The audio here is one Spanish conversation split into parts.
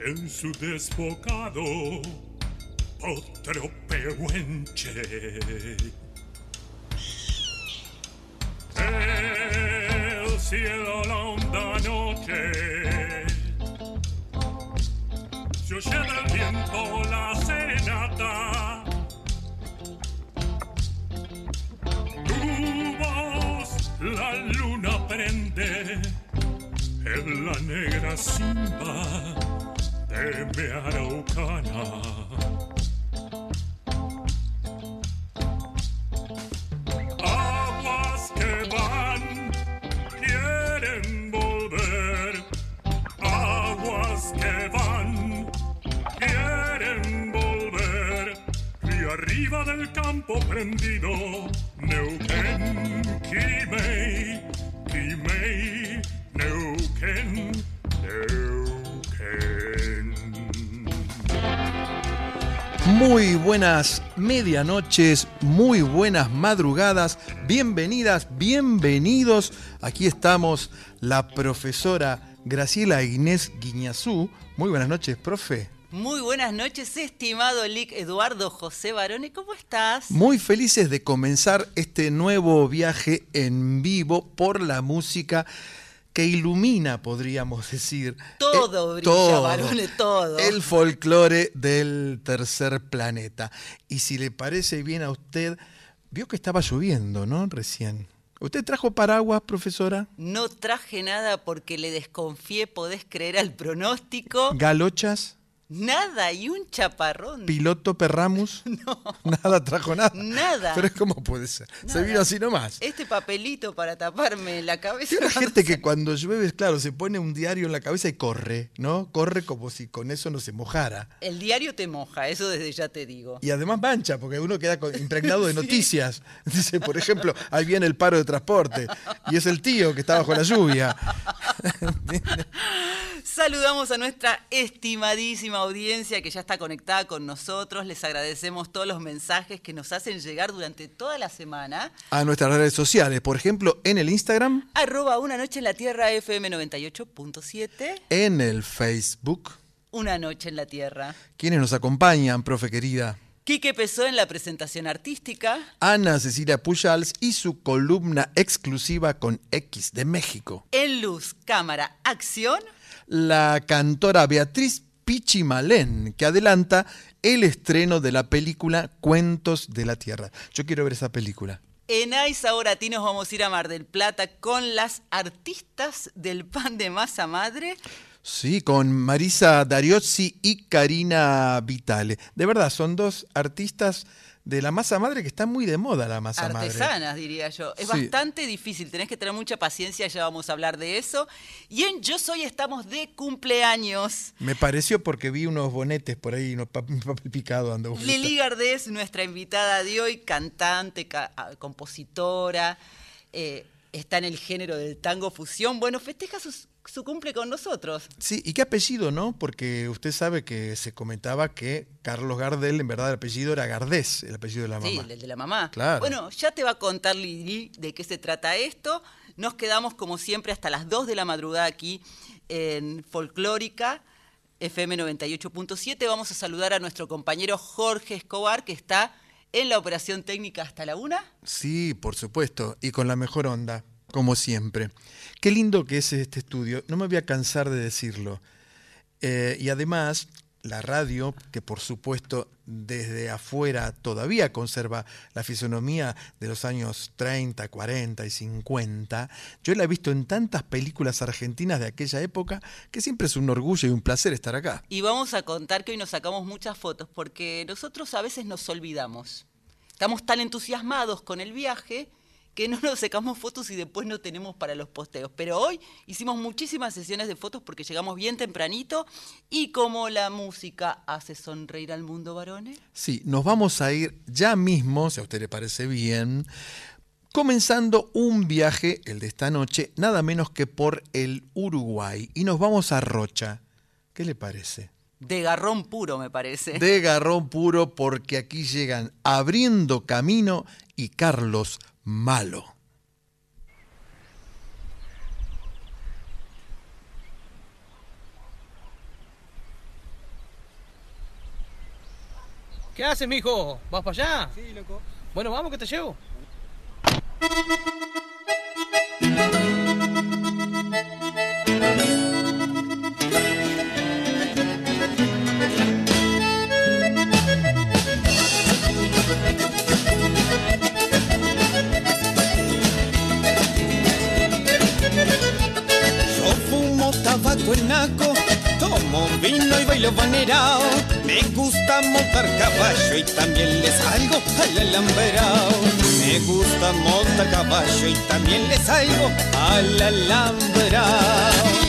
en su desbocado otro pehuenche. El cielo la honda noche se oye del viento la serenata. Tu voz la luna prende en la negra simba mi araucana. Aguas que van, quieren volver. Aguas que van, quieren volver. Y arriba del campo prendido, Neuquén, Quimei, Quimei, Neuquén. Muy buenas medianoches, muy buenas madrugadas, bienvenidas, bienvenidos. Aquí estamos la profesora Graciela Inés Guiñazú. Muy buenas noches, profe. Muy buenas noches, estimado Lic Eduardo José Barone. ¿Cómo estás? Muy felices de comenzar este nuevo viaje en vivo por la música que ilumina, podríamos decir. Todo eh, brilla, Barone, todo. El folclore del tercer planeta. Y si le parece bien a usted, vio que estaba lloviendo, ¿no? Recién. ¿Usted trajo paraguas, profesora? No traje nada porque le desconfié, podés creer al pronóstico. ¿Galochas? Nada, y un chaparrón. ¿Piloto Perramus? No. Nada trajo nada. Nada. Pero ¿cómo puede ser? Se vino así nomás. Este papelito para taparme la cabeza. Hay una gente que cuando llueve, claro, se pone un diario en la cabeza y corre, ¿no? Corre como si con eso no se mojara. El diario te moja, eso desde ya te digo. Y además mancha, porque uno queda impregnado de noticias. Dice, por ejemplo, ahí viene el paro de transporte. Y es el tío que está bajo la lluvia. Saludamos a nuestra estimadísima audiencia que ya está conectada con nosotros. Les agradecemos todos los mensajes que nos hacen llegar durante toda la semana. A nuestras redes sociales, por ejemplo, en el Instagram, Arroba Una Noche en la Tierra FM 98.7. en el Facebook. Una Noche en la Tierra. ¿Quiénes nos acompañan, profe querida? Quique Pesó en la presentación artística. Ana Cecilia Pujals y su columna exclusiva con X de México. En Luz, Cámara, Acción. La cantora Beatriz Pichimalén, que adelanta el estreno de la película Cuentos de la Tierra. Yo quiero ver esa película. En AIS ahora a ti nos vamos a ir a Mar del Plata con las artistas del pan de masa madre. Sí, con Marisa Dariozzi y Karina Vitale. De verdad, son dos artistas de la masa madre que están muy de moda la masa madre. Artesanas, diría yo. Es Sí. bastante difícil, tenés que tener mucha paciencia, ya vamos a hablar de eso. Y en Yo Soy estamos de cumpleaños. Me pareció porque vi unos bonetes por ahí, unos pa- papel picado dando vuelta. Lili Gardés, nuestra invitada de hoy, cantante, ca- ah, compositora, eh, está en el género del tango fusión. Bueno, festeja su cumple con nosotros. Sí, ¿y qué apellido, no? Porque usted sabe que se comentaba que Carlos Gardel, en verdad, el apellido era Gardés, el apellido de la Sí, mamá. el de la mamá. Claro. Bueno, ya te va a contar Lili de qué se trata esto. Nos quedamos, como siempre, hasta las 2 de la madrugada aquí en Folclórica, FM 98.7. Vamos a saludar a nuestro compañero Jorge Escobar, que está en la operación técnica hasta la una. Sí, por supuesto, y con la mejor onda, como siempre. Qué lindo que es este estudio, no me voy a cansar de decirlo. Eh, y además, la radio, que por supuesto desde afuera todavía conserva la fisonomía de los años 30, 40 y 50, yo la he visto en tantas películas argentinas de aquella época que siempre es un orgullo y un placer estar acá. Y vamos a contar que hoy nos sacamos muchas fotos porque nosotros a veces nos olvidamos. Estamos tan entusiasmados con el viaje que no nos sacamos fotos y después no tenemos para los posteos. Pero hoy hicimos muchísimas sesiones de fotos porque llegamos bien tempranito y como la música hace sonreír al mundo varones. Sí, nos vamos a ir ya mismo, si a usted le parece bien, comenzando un viaje, el de esta noche, nada menos que por el Uruguay. Y nos vamos a Rocha. ¿Qué le parece? De garrón puro, me parece. De garrón puro, porque aquí llegan Abriendo Camino y Carlos malo. ¿Qué haces, mijo? ¿Vas para allá? Sí, loco. Bueno, vamos que te llevo. Tomo vino y bailo banerao. Me gusta montar caballo y también le salgo al alambrao. Me gusta montar caballo y también le salgo al alambrao.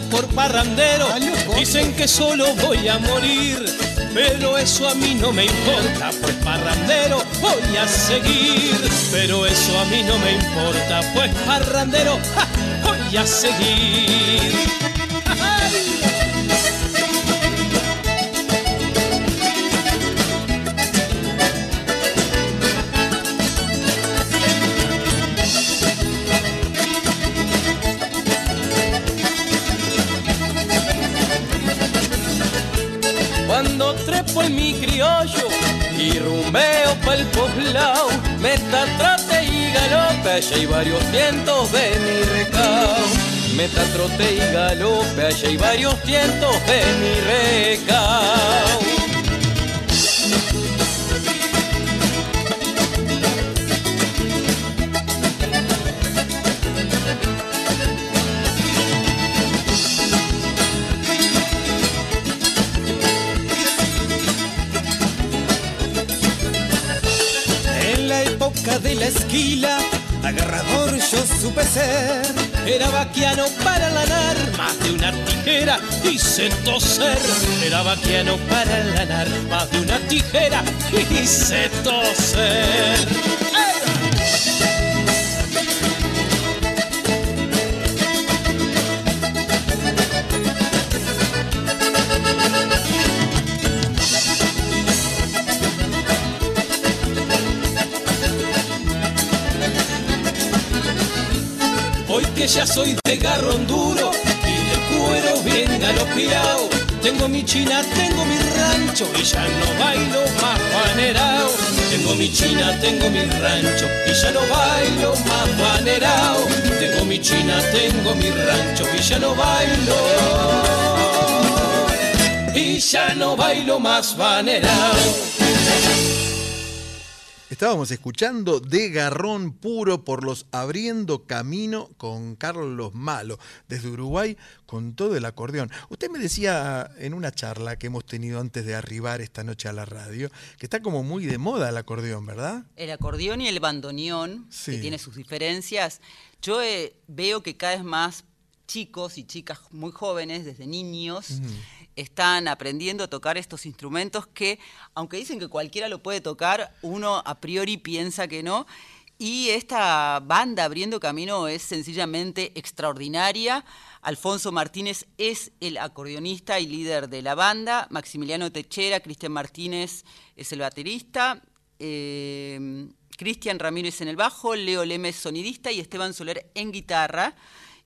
Por parrandero. Dicen que solo voy a morir. Pero eso a mí no me importa, pues parrandero voy a seguir. Pero eso a mí no me importa, pues parrandero ¡ja! voy a seguir. Trote y galope, allá hay varios cientos de mi recao. Meta, trote y galope, allá hay varios cientos de mi recao. Agarrador yo supe ser. Era vaquiano para lanar más de una tijera hice toser. Era vaquiano para lanar más de una tijera hice toser. Soy de garrón duro y de cuero bien galopeado. Tengo mi china, tengo mi rancho y ya no bailo más banerao. Tengo mi china, tengo mi rancho y ya no bailo más banerao. Tengo mi china, tengo mi rancho y ya no bailo. Y ya no bailo más banerao. Estábamos escuchando De Garrón Puro por los Abriendo Camino con Carlos Malo, desde Uruguay, con todo el acordeón. Usted me decía en una charla que hemos tenido antes de arribar esta noche a la radio, que está como muy de moda el acordeón, ¿verdad? El acordeón y el bandoneón, Sí. que tiene sus diferencias. Yo eh, veo que cada vez más chicos y chicas muy jóvenes, desde niños, están aprendiendo a tocar estos instrumentos que, aunque dicen que cualquiera lo puede tocar, uno a priori piensa que no. Y esta banda abriendo camino es sencillamente extraordinaria. Alfonso Martínez es el acordeonista y líder de la banda. Maximiliano Techera, Cristian Martínez es el baterista. Eh, Cristian Ramírez en el bajo, Leo Lemes sonidista y Esteban Soler en guitarra.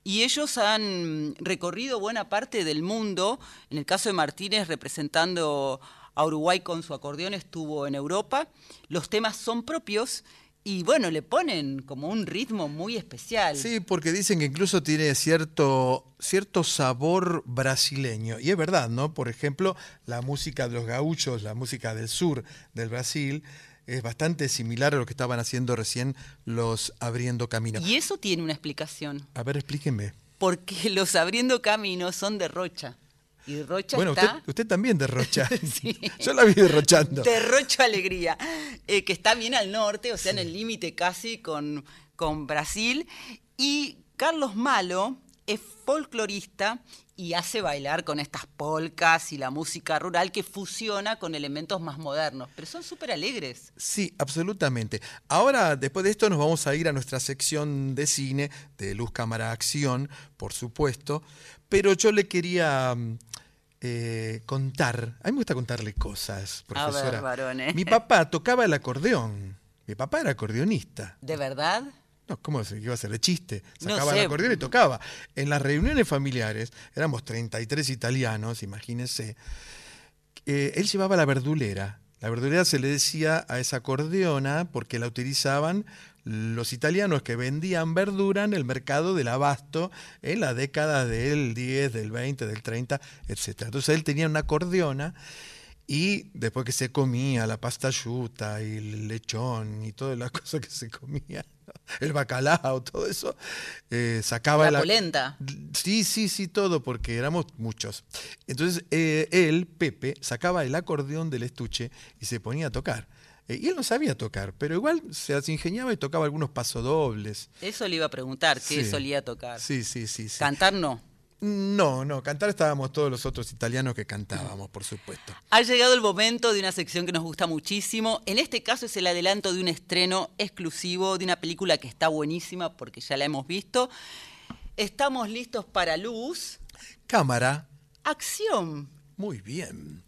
Y ellos han recorrido buena parte del mundo. En el caso de Martínez, representando a Uruguay con su acordeón, estuvo en Europa. Los temas son propios y bueno, le ponen como un ritmo muy especial. Sí, porque dicen que incluso tiene cierto, cierto sabor brasileño. Y es verdad, ¿no? Por ejemplo, la música de los gauchos, la música del sur del Brasil, es bastante similar a lo que estaban haciendo recién los Abriendo Camino. Y eso tiene una explicación. A ver, explíqueme. Porque los Abriendo Camino son de Rocha. Y Rocha bueno, está... usted, usted también derrocha. Sí. Yo la vi derrochando. Derrocho alegría. Eh, que está bien al norte, o sea, en el límite casi con, con Brasil. Y Carlos Malo es folclorista y hace bailar con estas polcas y la música rural que fusiona con elementos más modernos. Pero son súper alegres. Sí, absolutamente. Ahora, después de esto, nos vamos a ir a nuestra sección de cine, de Luz Cámara Acción, por supuesto. Pero yo le quería mm, eh, contar, a mí me gusta contarle cosas, A ver, profesora. varones. Mi papá tocaba el acordeón. Mi papá era acordeonista. ¿De verdad? No, ¿cómo se iba a hacer de chiste? No Sacaba sé. el acordeón y tocaba. En las reuniones familiares, éramos 33 italianos, imagínense, eh, él llevaba la verdulera. La verdulera se le decía a esa acordeona porque la utilizaban los italianos que vendían verdura en el mercado del abasto en la década del 10, del 20, del 30, etc. Entonces él tenía una acordeona y después que se comía la pasta yuta y el lechón y todas las cosas que se comía, el bacalao, todo eso, eh, sacaba La la- polenta. Sí, sí, sí, todo, porque éramos muchos. Entonces eh, él, Pepe, sacaba el acordeón del estuche y se ponía a tocar. Eh, y él no sabía tocar, pero igual se las ingeniaba y tocaba algunos pasodobles. Eso le iba a preguntar, ¿qué Sí. solía tocar? Sí, sí, sí. sí. Cantar no. No, no, cantar estábamos todos los otros italianos que cantábamos, por supuesto. Ha llegado el momento de una sección que nos gusta muchísimo. En este caso es el adelanto de un estreno exclusivo de una película que está buenísima porque ya la hemos visto. Estamos listos para luz. Cámara, Acción. muy bien.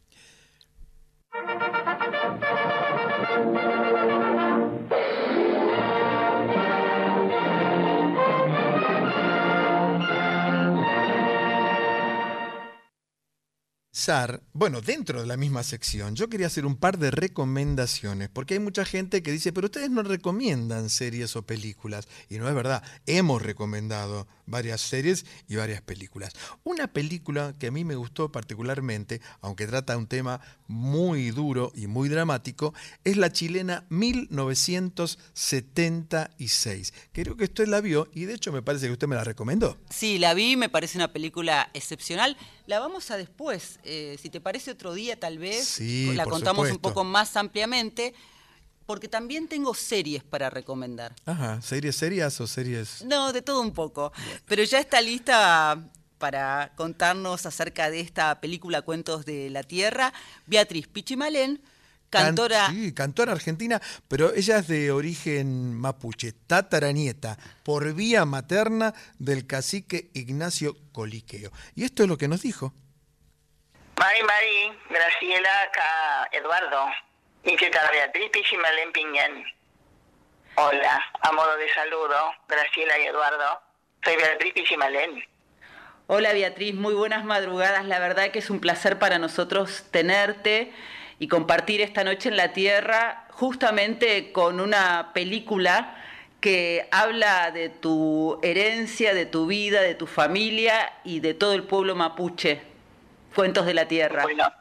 Sar, bueno, dentro de la misma sección, yo quería hacer un par de recomendaciones, porque hay mucha gente que dice, pero ustedes no recomiendan series o películas, y no es verdad, hemos recomendado varias series y varias películas. Una película que a mí me gustó particularmente, aunque trata un tema muy duro y muy dramático, es la chilena 1976. Creo que usted la vio y de hecho me parece que usted me la recomendó. Sí, la vi, me parece una película excepcional. La vamos a después, eh, si te parece otro día tal vez, Sí, la contamos un poco más ampliamente, porque también tengo series para recomendar. Ajá, ¿series serias o series...? No, de todo un poco. Pero ya está lista para contarnos acerca de esta película Cuentos de la Tierra, Beatriz Pichimalén, Can- cantora. sí, cantora argentina, pero ella es de origen mapuche, tataranieta, por vía materna del cacique Ignacio Coliqueo. Y esto es lo que nos dijo. Mari, Mari, Graciela, acá Eduardo. ¿Y qué tal, Beatriz Pichimalén Piñán? Hola, a modo de saludo, Graciela y Eduardo. Soy Beatriz Pichimalén. Hola Beatriz, muy buenas madrugadas. La verdad que es un placer para nosotros tenerte y compartir esta noche en la Tierra justamente con una película que habla de tu herencia, de tu vida, de tu familia y de todo el pueblo mapuche. Cuentos de la Tierra. Bueno,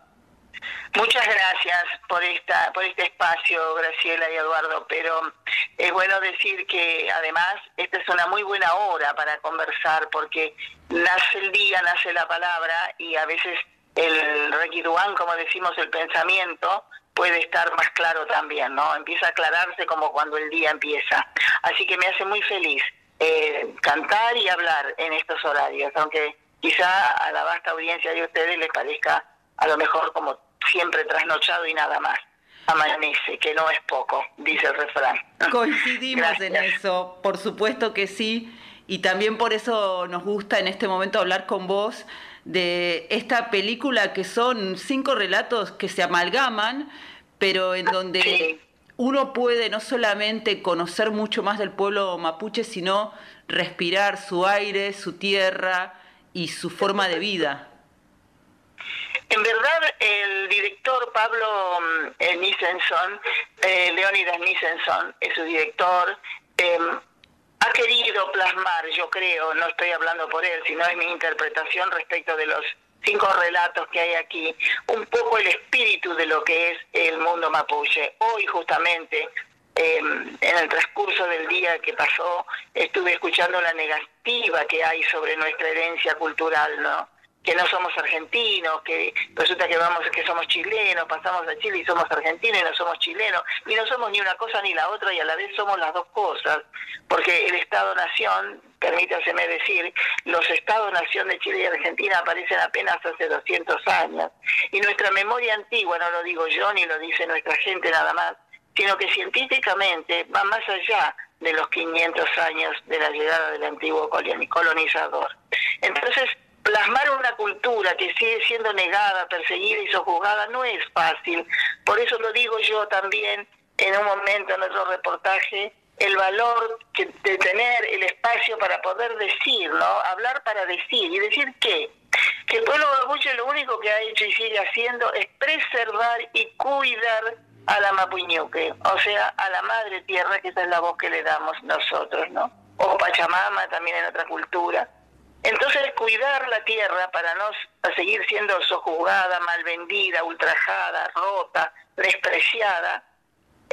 muchas gracias por esta por este espacio, Graciela y Eduardo, pero es bueno decir que además esta es una muy buena hora para conversar porque nace el día, nace la palabra y a veces el requiduán, como decimos, el pensamiento puede estar más claro también, ¿no? Empieza a aclararse como cuando el día empieza. Así que me hace muy feliz eh, cantar y hablar en estos horarios, aunque quizá a la vasta audiencia de ustedes les parezca a lo mejor como siempre trasnochado y nada más. amanece, que no es poco, dice el refrán. Coincidimos en eso, por supuesto que sí, y también por eso nos gusta en este momento hablar con vos de esta película que son cinco relatos que se amalgaman, pero en donde uno puede no solamente conocer mucho más del pueblo mapuche, sino respirar su aire, su tierra y su forma de vida. En verdad, el director Pablo mm, eh, Nisenson, eh, Leonidas Nisenson, es su director, em, ha querido plasmar, yo creo, no estoy hablando por él, sino es mi interpretación respecto de los cinco relatos que hay aquí, un poco el espíritu de lo que es el mundo mapuche. Hoy justamente, em, en el transcurso del día que pasó, estuve escuchando la negativa que hay sobre nuestra herencia cultural, ¿no? Que no somos argentinos, que resulta que vamos que somos chilenos, pasamos a Chile y somos argentinos y no somos chilenos, y no somos ni una cosa ni la otra y a la vez somos las dos cosas, porque el Estado-Nación, permítaseme decir, los Estados-Nación de Chile y Argentina aparecen apenas hace 200 años, y nuestra memoria antigua, no lo digo yo ni lo dice nuestra gente nada más, sino que científicamente va más allá de los 500 años de la llegada del antiguo colonizador. Entonces, plasmar una cultura que sigue siendo negada, perseguida y sojuzgada no es fácil. Por eso lo digo yo también en un momento en otro reportaje, el valor de tener el espacio para poder decir, ¿no? Hablar para decir. ¿Y decir qué? Que el pueblo mapuche lo único que ha hecho y sigue haciendo es preservar y cuidar a la Mapuñuque, o sea, a la madre tierra, que esa es la voz que le damos nosotros, ¿no? O Pachamama también en otra cultura entonces, cuidar la tierra para no seguir siendo sojuzgada, mal vendida, ultrajada, rota, despreciada,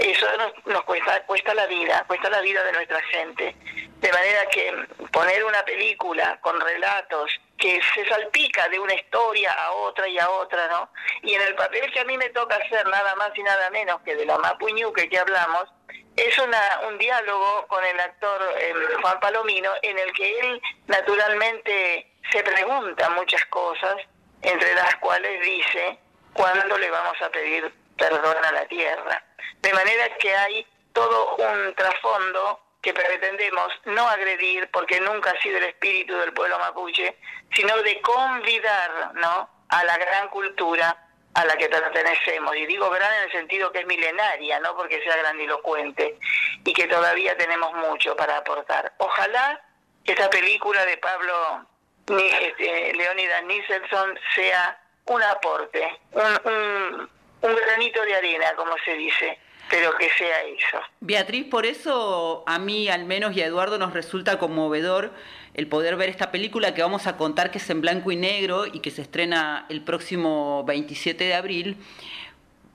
eso nos, cuesta, cuesta la vida, cuesta la vida de nuestra gente. De manera que poner una película con relatos que se salpica de una historia a otra y a otra, ¿no? Y en el papel que a mí me toca hacer nada más y nada menos que de la Mapuñuque que hablamos, es una, un diálogo con el actor eh, Juan Palomino en el que él naturalmente se pregunta muchas cosas, entre las cuales dice cuándo le vamos a pedir perdón a la tierra. De manera que hay todo un trasfondo que pretendemos no agredir, porque nunca ha sido el espíritu del pueblo mapuche, sino de convidar ¿no? a la gran cultura a la que pertenecemos. Y digo gran en el sentido que es milenaria, no porque sea grandilocuente, y que todavía tenemos mucho para aportar. Ojalá que esta película de Pablo este, Leónidas Nicholson sea un aporte, un granito de arena, como se dice, pero que sea eso. Beatriz, por eso a mí al menos y a Eduardo nos resulta conmovedor el poder ver esta película que vamos a contar que es en blanco y negro y que se estrena el próximo 27 de abril,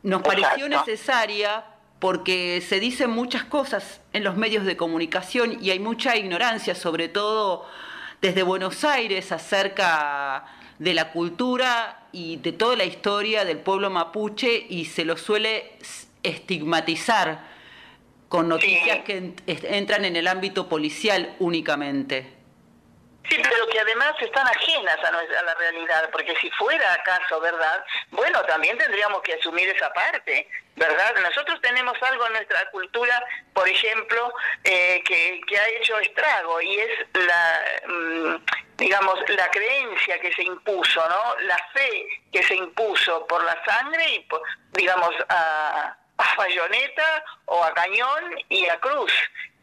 nos pareció necesaria porque se dicen muchas cosas en los medios de comunicación y hay mucha ignorancia, sobre todo desde Buenos Aires, acerca de la cultura y de toda la historia del pueblo mapuche y se lo suele estigmatizar con noticias que entran en el ámbito policial únicamente. Sí, pero que además están ajenas a, la realidad, porque si fuera acaso verdad, bueno, también tendríamos que asumir esa parte, ¿verdad? Nosotros tenemos algo en nuestra cultura, por ejemplo, eh, que, que, ha hecho estrago y es la, mm, digamos, la creencia que se impuso, ¿no? La fe que se impuso por la sangre y, por, digamos, a, a bayoneta o a cañón y a cruz.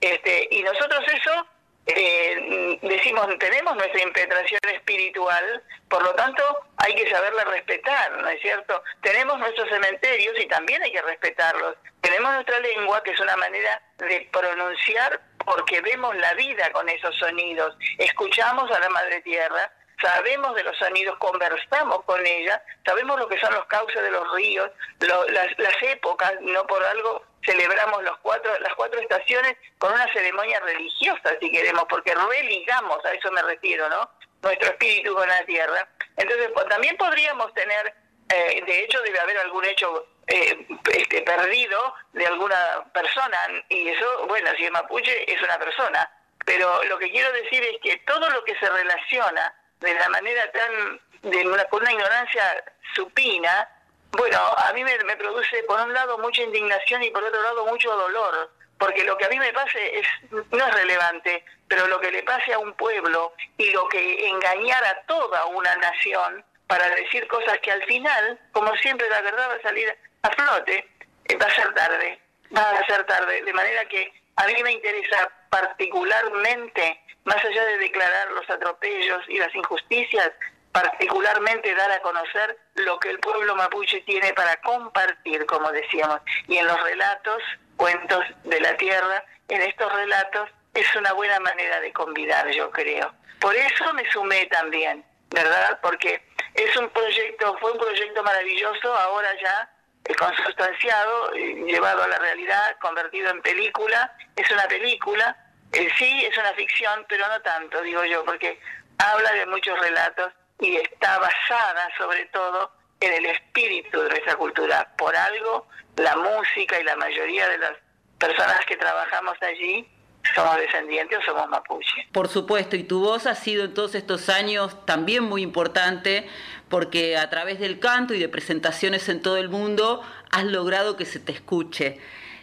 Este, y nosotros eso eh, decimos, tenemos nuestra impetración espiritual, por lo tanto hay que saberla respetar, ¿no es cierto? Tenemos nuestros cementerios y también hay que respetarlos. Tenemos nuestra lengua, que es una manera de pronunciar porque vemos la vida con esos sonidos. Escuchamos a la Madre Tierra, sabemos de los sonidos, conversamos con ella, sabemos lo que son los cauces de los ríos, las, las, épocas, no por algo celebramos los cuatro, las cuatro estaciones con una ceremonia religiosa, si queremos, porque religamos, a eso me refiero, ¿no? Nuestro espíritu con la tierra. Entonces, también podríamos tener, eh, de hecho, debe haber algún hecho eh, este, perdido de alguna persona, y eso, bueno, si es mapuche, es una persona. Pero lo que quiero decir es que todo lo que se relaciona de la manera tan, de una, con una ignorancia supina, bueno, a mí me, produce por un lado mucha indignación y por otro lado mucho dolor, porque lo que a mí me pase es, no es relevante, pero lo que le pase a un pueblo y lo que engañar a toda una nación para decir cosas que al final, como siempre la verdad va a salir a flote, eh, va a ser tarde, va a ser tarde, de manera que a mí me interesa particularmente, más allá de declarar los atropellos y las injusticias, particularmente dar a conocer lo que el pueblo mapuche tiene para compartir, como decíamos, y en los relatos, cuentos de la tierra, en estos relatos es una buena manera de convidar, yo creo. Por eso me sumé también, ¿verdad? Porque es un proyecto, fue un proyecto maravilloso, ahora ya eh, consustanciado, eh, llevado a la realidad, convertido en película. Es una película, eh, sí, es una ficción, pero no tanto, digo yo, porque habla de muchos relatos y está basada sobre todo en el espíritu de nuestra cultura. Por algo, la música y la mayoría de las personas que trabajamos allí somos descendientes o somos mapuche. Por supuesto, y tu voz ha sido en todos estos años también muy importante porque a través del canto y de presentaciones en todo el mundo has logrado que se te escuche.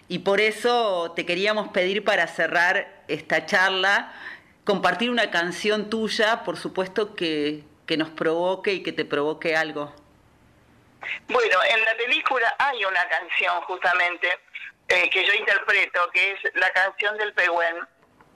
Y por eso te queríamos pedir para cerrar esta charla, compartir una canción tuya, por supuesto que, que nos provoque y que te provoque algo. Bueno, en la película hay una canción justamente eh, que yo interpreto, que es la canción del Pehuen.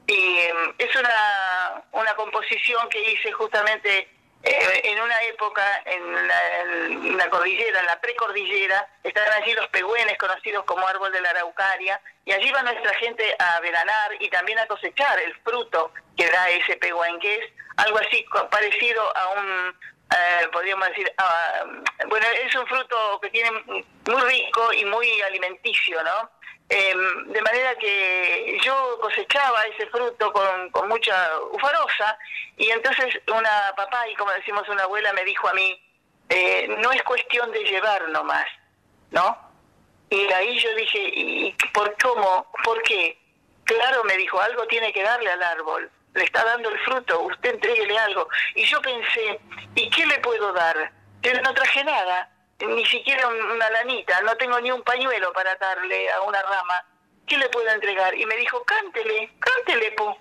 Y em, es una, una composición que hice justamente eh, en una época en la, cordillera, en la precordillera, estaban allí los pehuenes conocidos como árbol de la araucaria, y allí va nuestra gente a veranar y también a cosechar el fruto que da ese pehuen, que es algo así parecido a un, eh, podríamos decir, bueno, es un fruto que tiene muy rico y muy alimenticio, ¿no? Em, de manera que yo cosechaba ese fruto con, mucha ufarosa y entonces una papá y como decimos una abuela me dijo a mí, eh, no es cuestión de llevar nomás, ¿no? Y ahí yo dije, ¿y por cómo? ¿Por qué? Claro, me dijo, algo tiene que darle al árbol, le está dando el fruto, usted entréguele algo. Y yo pensé, ¿y qué le puedo dar? Yo no traje nada ni siquiera una lanita, no tengo ni un pañuelo para darle a una rama. ¿Qué le puedo entregar? Y me dijo, cántele, cántele, po.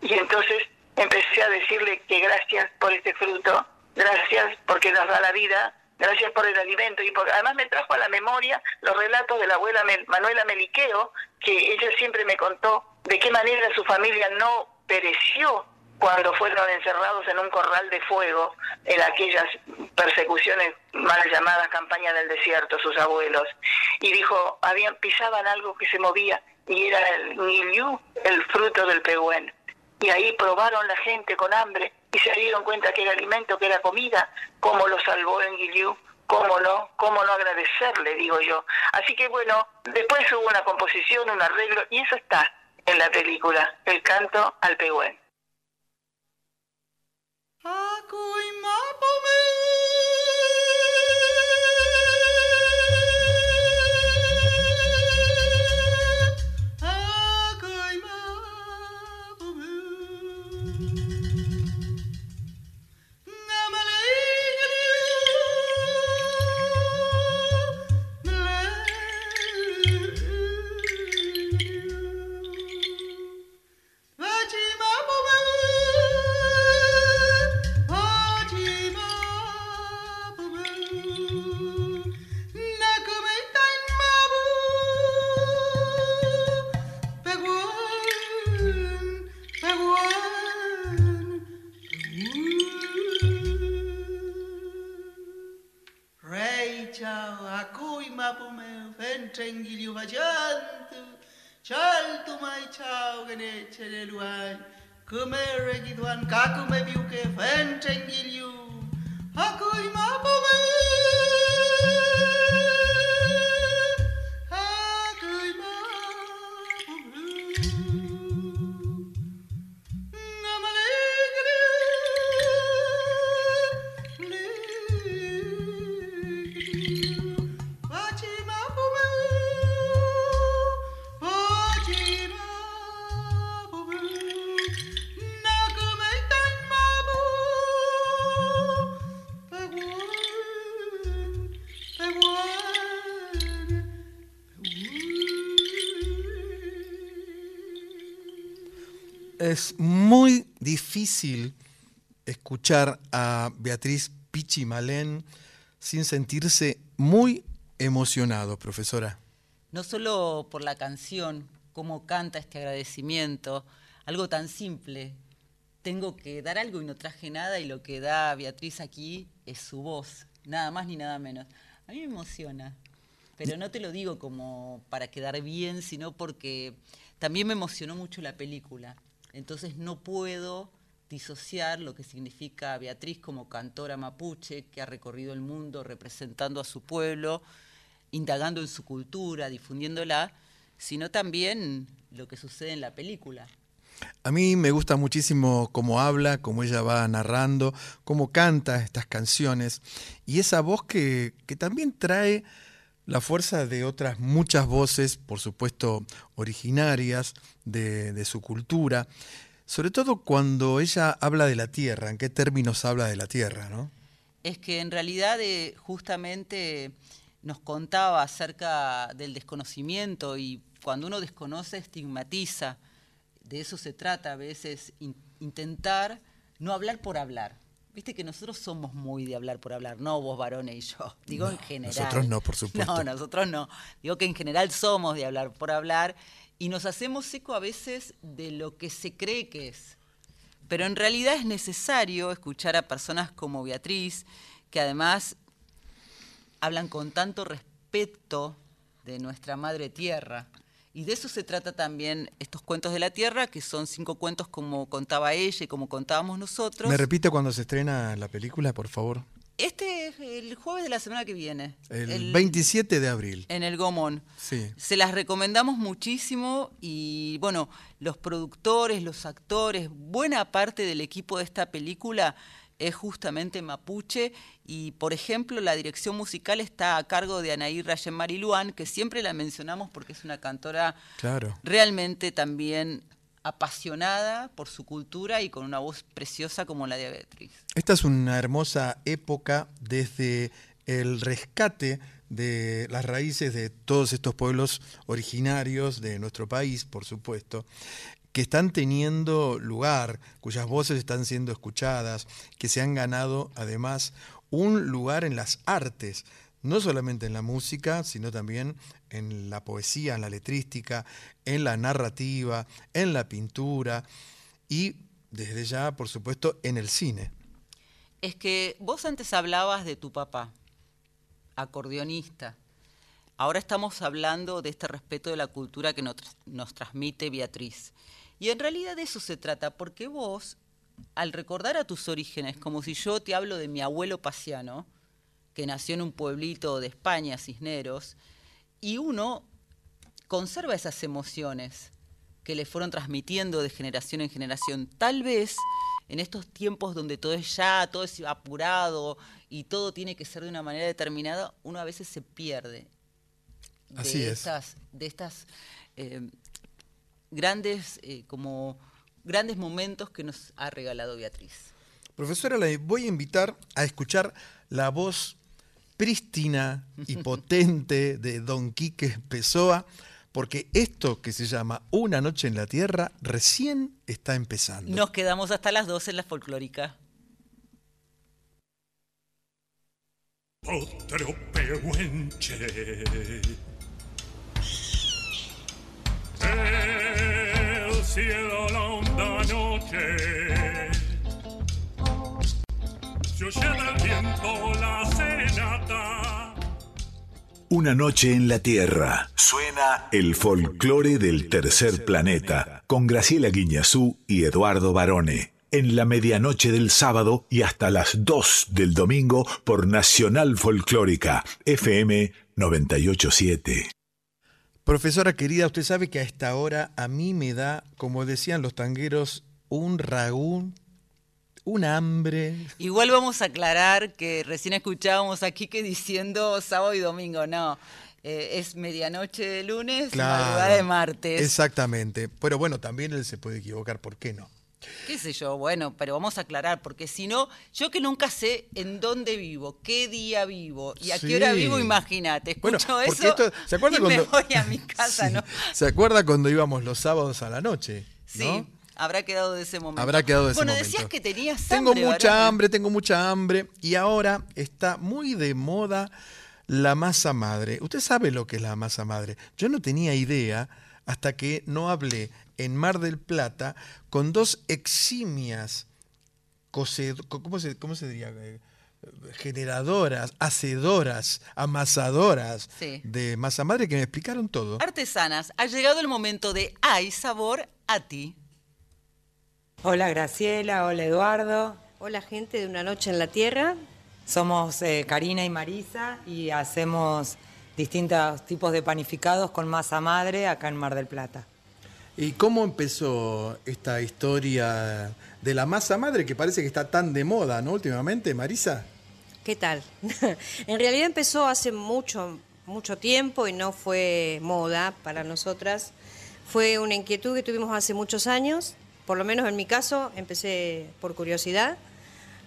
Y entonces empecé a decirle que gracias por este fruto, gracias porque nos da la vida, gracias por el alimento y además me trajo a la memoria los relatos de la abuela Manuela Meliqueo, que ella siempre me contó de qué manera su familia no pereció cuando fueron encerrados en un corral de fuego en aquellas persecuciones mal llamadas campaña del desierto, sus abuelos. Y dijo, habían, pisaban algo que se movía y era el niliú, el fruto del pehuen. Y ahí probaron la gente con hambre y se dieron cuenta que era alimento, que era comida, cómo lo salvó en Guiliú, cómo no, cómo no agradecerle, digo yo. Así que bueno, después hubo una composición, un arreglo, y eso está en la película, el canto al pehuen. Acui ma pomei चंगिली हुआ जंत चल तुम आई छाओ गने चले लुआई कुमे रेगी द्वान काकु में भी उके फैन चंगिलियू हकुई मापो में difícil escuchar a Beatriz Pichi Malén sin sentirse muy emocionado, profesora. No solo por la canción, cómo canta este agradecimiento, algo tan simple. Tengo que dar algo y no traje nada y lo que da Beatriz aquí es su voz, nada más ni nada menos. A mí me emociona, pero no te lo digo como para quedar bien, sino porque también me emocionó mucho la película. Entonces no puedo disociar lo que significa Beatriz como cantora mapuche que ha recorrido el mundo representando a su pueblo, indagando en su cultura, difundiéndola, sino también lo que sucede en la película. A mí me gusta muchísimo cómo habla, cómo ella va narrando, cómo canta estas canciones y esa voz que, que también trae la fuerza de otras muchas voces, por supuesto originarias de, de su cultura, sobre todo cuando ella habla de la tierra, en qué términos habla de la tierra, ¿no? Es que en realidad eh, justamente nos contaba acerca del desconocimiento y cuando uno desconoce estigmatiza. De eso se trata a veces, in- intentar no hablar por hablar. Viste que nosotros somos muy de hablar por hablar, no vos varones y yo, digo No, en general. nosotros no, por supuesto. No, nosotros no. Digo que en general somos de hablar por hablar y nos hacemos eco a veces de lo que se cree que es. Pero en realidad es necesario escuchar a personas como Beatriz, que además hablan con tanto respeto de nuestra madre tierra. Y de eso se trata también estos cuentos de la tierra, que son cinco cuentos como contaba ella y como contábamos nosotros. ¿Me repite cuando se estrena la película, por favor? Este es el jueves de la semana que viene. El, 27 de abril. En el Gomón. Sí. Se las recomendamos muchísimo y bueno, los productores, los actores, buena parte del equipo de esta película es justamente mapuche y por ejemplo la dirección musical está a cargo de Anaí Rayen Mariluán, que siempre la mencionamos porque es una cantora Claro. realmente también apasionada por su cultura y con una voz preciosa como la de Beatriz. Esta es una hermosa época desde el rescate de las raíces de todos estos pueblos originarios de nuestro país, por supuesto, que están teniendo lugar, cuyas voces están siendo escuchadas, que se han ganado además un lugar en las artes, no solamente en la música, sino también en la poesía, en la letrística, en la narrativa, en la pintura y desde ya, por supuesto, en el cine. Es que vos antes hablabas de tu papá, acordeonista. Ahora estamos hablando de este respeto de la cultura que nos, nos transmite Beatriz. Y en realidad de eso se trata, porque vos, al recordar a tus orígenes, como si yo te hablo de mi abuelo Pasiano, que nació en un pueblito de España, Cisneros, y uno conserva esas emociones que le fueron transmitiendo de generación en generación. Tal vez en estos tiempos donde todo es ya, todo es apurado y todo tiene que ser de una manera determinada, uno a veces se pierde de Así es. estas, de estas eh, grandes, eh, como grandes momentos que nos ha regalado Beatriz. Profesora, la voy a invitar a escuchar la voz prístina y potente de Don Quique Pessoa, porque esto que se llama Una noche en la Tierra recién está empezando. Nos quedamos hasta las 12 en la folclórica. Otro pehuenche. El cielo, la honda noche. Se oye del viento la serenata. Una noche en la Tierra. Suena el folclore del tercer planeta con Graciela Guiñazú y Eduardo Barone. En la medianoche del sábado y hasta las 2 del domingo por Nacional Folclórica FM 987. Profesora querida, usted sabe que a esta hora a mí me da, como decían los tangueros, un ragú, un hambre. Igual vamos a aclarar que recién escuchábamos aquí que diciendo sábado y domingo, no. Eh, es medianoche de lunes, madrugada de martes. Exactamente. Pero bueno, también él se puede equivocar, ¿por qué no? qué sé yo, bueno, pero vamos a aclarar, porque si no, yo que nunca sé en dónde vivo, qué día vivo y a qué hora vivo, imagínate, escucho eso esto- ¿se acuerda y me cuando- voy a mi casa, Sí. ¿no? ¿Se acuerda cuando íbamos los sábados a la noche? Sí. ¿no? Habrá quedado de ese momento. Habrá quedado de ese bueno, momento. decías que tenías Tengo hambre. mucha varón. hambre, tengo mucha hambre. Y ahora está muy de moda la masa madre. Usted sabe lo que es la masa madre. Yo no tenía idea hasta que no hablé en Mar del Plata con dos eximias ¿cómo se, cómo se diría? Eh, generadoras, hacedoras, amasadoras Sí. de masa madre que me explicaron todo. Artesanas, ha llegado el momento de Hay sabor a ti. Hola Graciela, hola Eduardo. Hola gente de Una Noche en la Tierra. Somos eh, Karina y Marisa y hacemos distintos tipos de panificados con masa madre acá en Mar del Plata. ¿Y cómo empezó esta historia de la masa madre que parece que está tan de moda, ¿no? Últimamente, Marisa. ¿Qué tal? en realidad empezó hace mucho, mucho tiempo y no fue moda para nosotras. Fue una inquietud que tuvimos hace muchos años. Por lo menos en mi caso, empecé por curiosidad,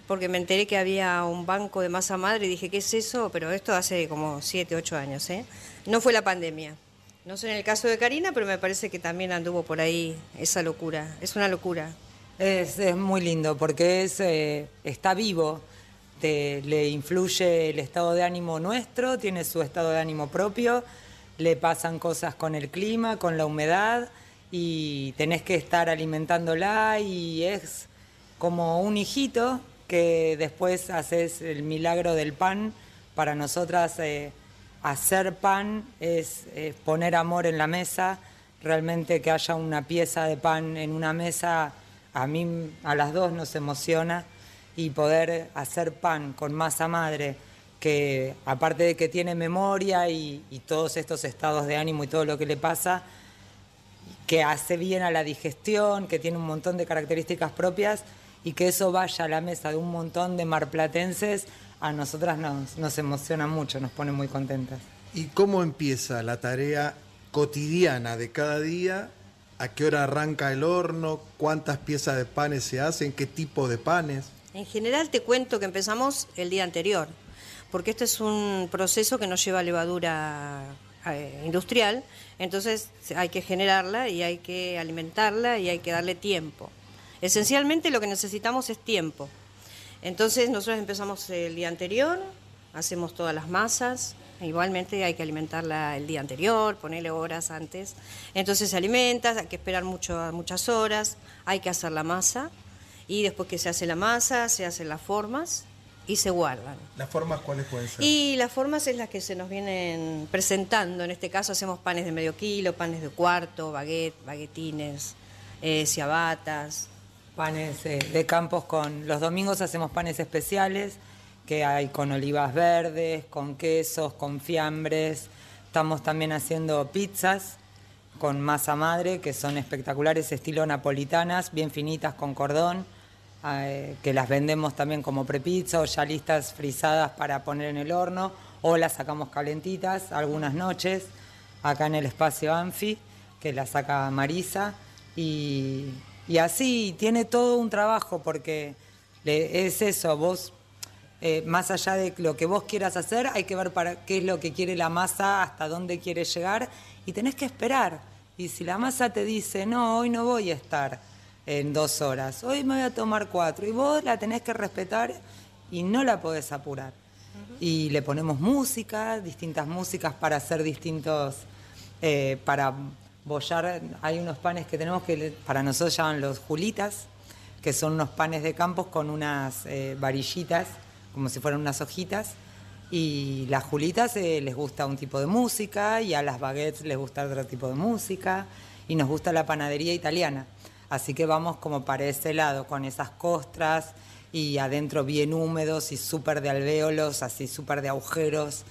porque me enteré que había un banco de masa madre y dije, ¿qué es eso? Pero esto hace como 7, 8 años, ¿eh? No fue la pandemia. No sé en el caso de Karina, pero me parece que también anduvo por ahí esa locura. Es una locura. Es, es muy lindo porque es, eh, está vivo, te- le influye el estado de ánimo nuestro, tiene su estado de ánimo propio, le pasan cosas con el clima, con la humedad y tenés que estar alimentándola y es como un hijito que después haces el milagro del pan. Para nosotras eh, hacer pan es, poner amor en la mesa, realmente que haya una pieza de pan en una mesa, a mí, a las dos nos emociona y poder hacer pan con masa madre, que aparte de que tiene memoria y, y todos estos estados de ánimo y todo lo que le pasa, que hace bien a la digestión, que tiene un montón de características propias y que eso vaya a la mesa de un montón de marplatenses, a nosotras nos, nos emociona mucho, nos pone muy contentas. ¿Y cómo empieza la tarea cotidiana de cada día? ¿A qué hora arranca el horno? ¿Cuántas piezas de panes se hacen? ¿Qué tipo de panes? En general te cuento que empezamos el día anterior, porque este es un proceso que nos lleva levadura eh, industrial, entonces hay que generarla y hay que alimentarla y hay que darle tiempo. Esencialmente lo que necesitamos es tiempo. Entonces nosotros empezamos el día anterior, hacemos todas las masas, igualmente hay que alimentarla el día anterior, ponerle horas antes. Entonces se alimenta, hay que esperar muchas horas, hay que hacer la masa y después que se hace la masa, se hacen las formas y se guardan. ¿Las formas cuáles pueden ser? Y las formas es las que se nos vienen presentando. En este caso hacemos panes de medio kilo, panes de cuarto, baguette, baguetines, eh, ciabatas. Panes eh, de campos con... Los domingos hacemos panes especiales, que hay con olivas verdes, con quesos, con fiambres. Estamos también haciendo pizzas con masa madre, que son espectaculares, estilo napolitanas, bien finitas con cordón, eh, que las vendemos también como prepizza o ya listas frisadas para poner en el horno, o las sacamos calentitas algunas noches, acá en el espacio Anfi, que la saca Marisa, y, así tiene todo un trabajo, porque es eso, vos eh, más allá de lo que vos quieras hacer, hay que ver para qué es lo que quiere la masa, hasta dónde quiere llegar y tenés que esperar. Y si la masa te dice, no, hoy no voy a estar en dos horas, hoy me voy a tomar cuatro, y vos la tenés que respetar y no la podés apurar. Y le ponemos música, distintas músicas para hacer distintos, eh, para bollar, hay unos panes que tenemos que para nosotros llaman los julitas, que son unos panes de campos con unas eh, varillitas, como si fueran unas hojitas. Y las julitas eh, les gusta un tipo de música y a las baguettes les gusta otro tipo de música y nos gusta la panadería italiana. Así que vamos como para ese lado, con esas costras y adentro bien húmedos y súper de alvéolos, así súper de agujeros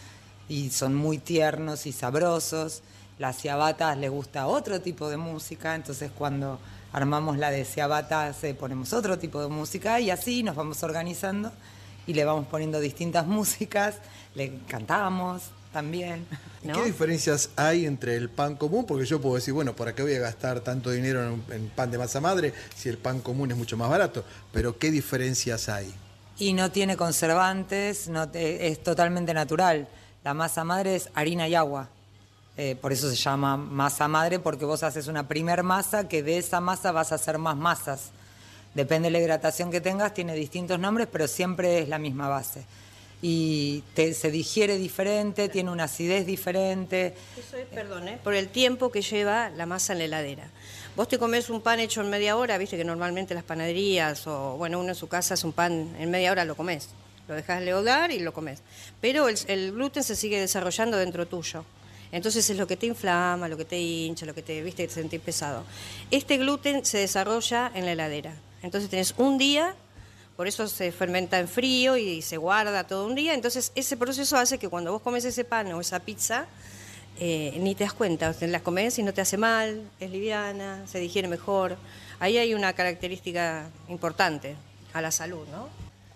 y son muy tiernos y sabrosos. Las ciabatas les gusta otro tipo de música, entonces cuando armamos la de ciabatas eh, ponemos otro tipo de música y así nos vamos organizando y le vamos poniendo distintas músicas, le cantamos también. ¿Y ¿Qué diferencias hay entre el pan común? Porque yo puedo decir, bueno, ¿para qué voy a gastar tanto dinero en, en pan de masa madre si el pan común es mucho más barato? Pero ¿qué diferencias hay? Y no tiene conservantes, no te- es totalmente natural. La masa madre es harina y agua. Eh, por eso se llama masa madre, porque vos haces una primer masa que de esa masa vas a hacer más masas. Depende de la hidratación que tengas, tiene distintos nombres, pero siempre es la misma base. Y te- se digiere diferente, tiene una acidez diferente. Eso es, perdón, ¿eh? por el tiempo que lleva la masa en la heladera. Vos te comes un pan hecho en media hora, viste que normalmente las panaderías o, bueno, uno en su casa hace un pan en media hora, lo comes. Lo dejas leudar y lo comes. Pero el, el gluten se sigue desarrollando dentro tuyo. Entonces es lo que te inflama, lo que te hincha, lo que te, viste, te sentís pesado. Este gluten se desarrolla en la heladera. Entonces tenés un día, por eso se fermenta en frío y se guarda todo un día. Entonces ese proceso hace que cuando vos comes ese pan o esa pizza, eh, ni te das cuenta, o sea, las comes y no te hace mal, es liviana, se digiere mejor. Ahí hay una característica importante a la salud, ¿no?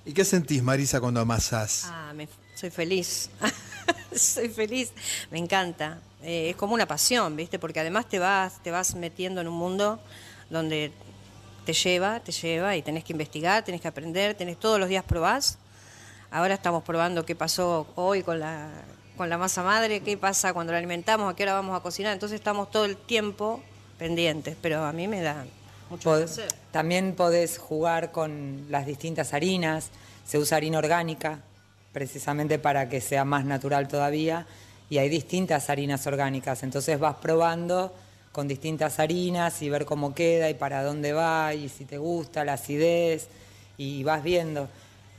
¿Y qué sentís, Marisa, cuando amasás? Ah, me- soy feliz. soy feliz. Me encanta. Eh, es como una pasión, ¿viste? Porque además te vas, te vas metiendo en un mundo donde te lleva, te lleva y tenés que investigar, tenés que aprender, tenés todos los días probás. Ahora estamos probando qué pasó hoy con la, con la masa madre, qué pasa cuando la alimentamos, a qué hora vamos a cocinar. Entonces estamos todo el tiempo pendientes, pero a mí me da mucho Pod- placer. También podés jugar con las distintas harinas. Se usa harina orgánica, precisamente para que sea más natural todavía. Y hay distintas harinas orgánicas. Entonces vas probando con distintas harinas y ver cómo queda y para dónde va y si te gusta la acidez. Y vas viendo.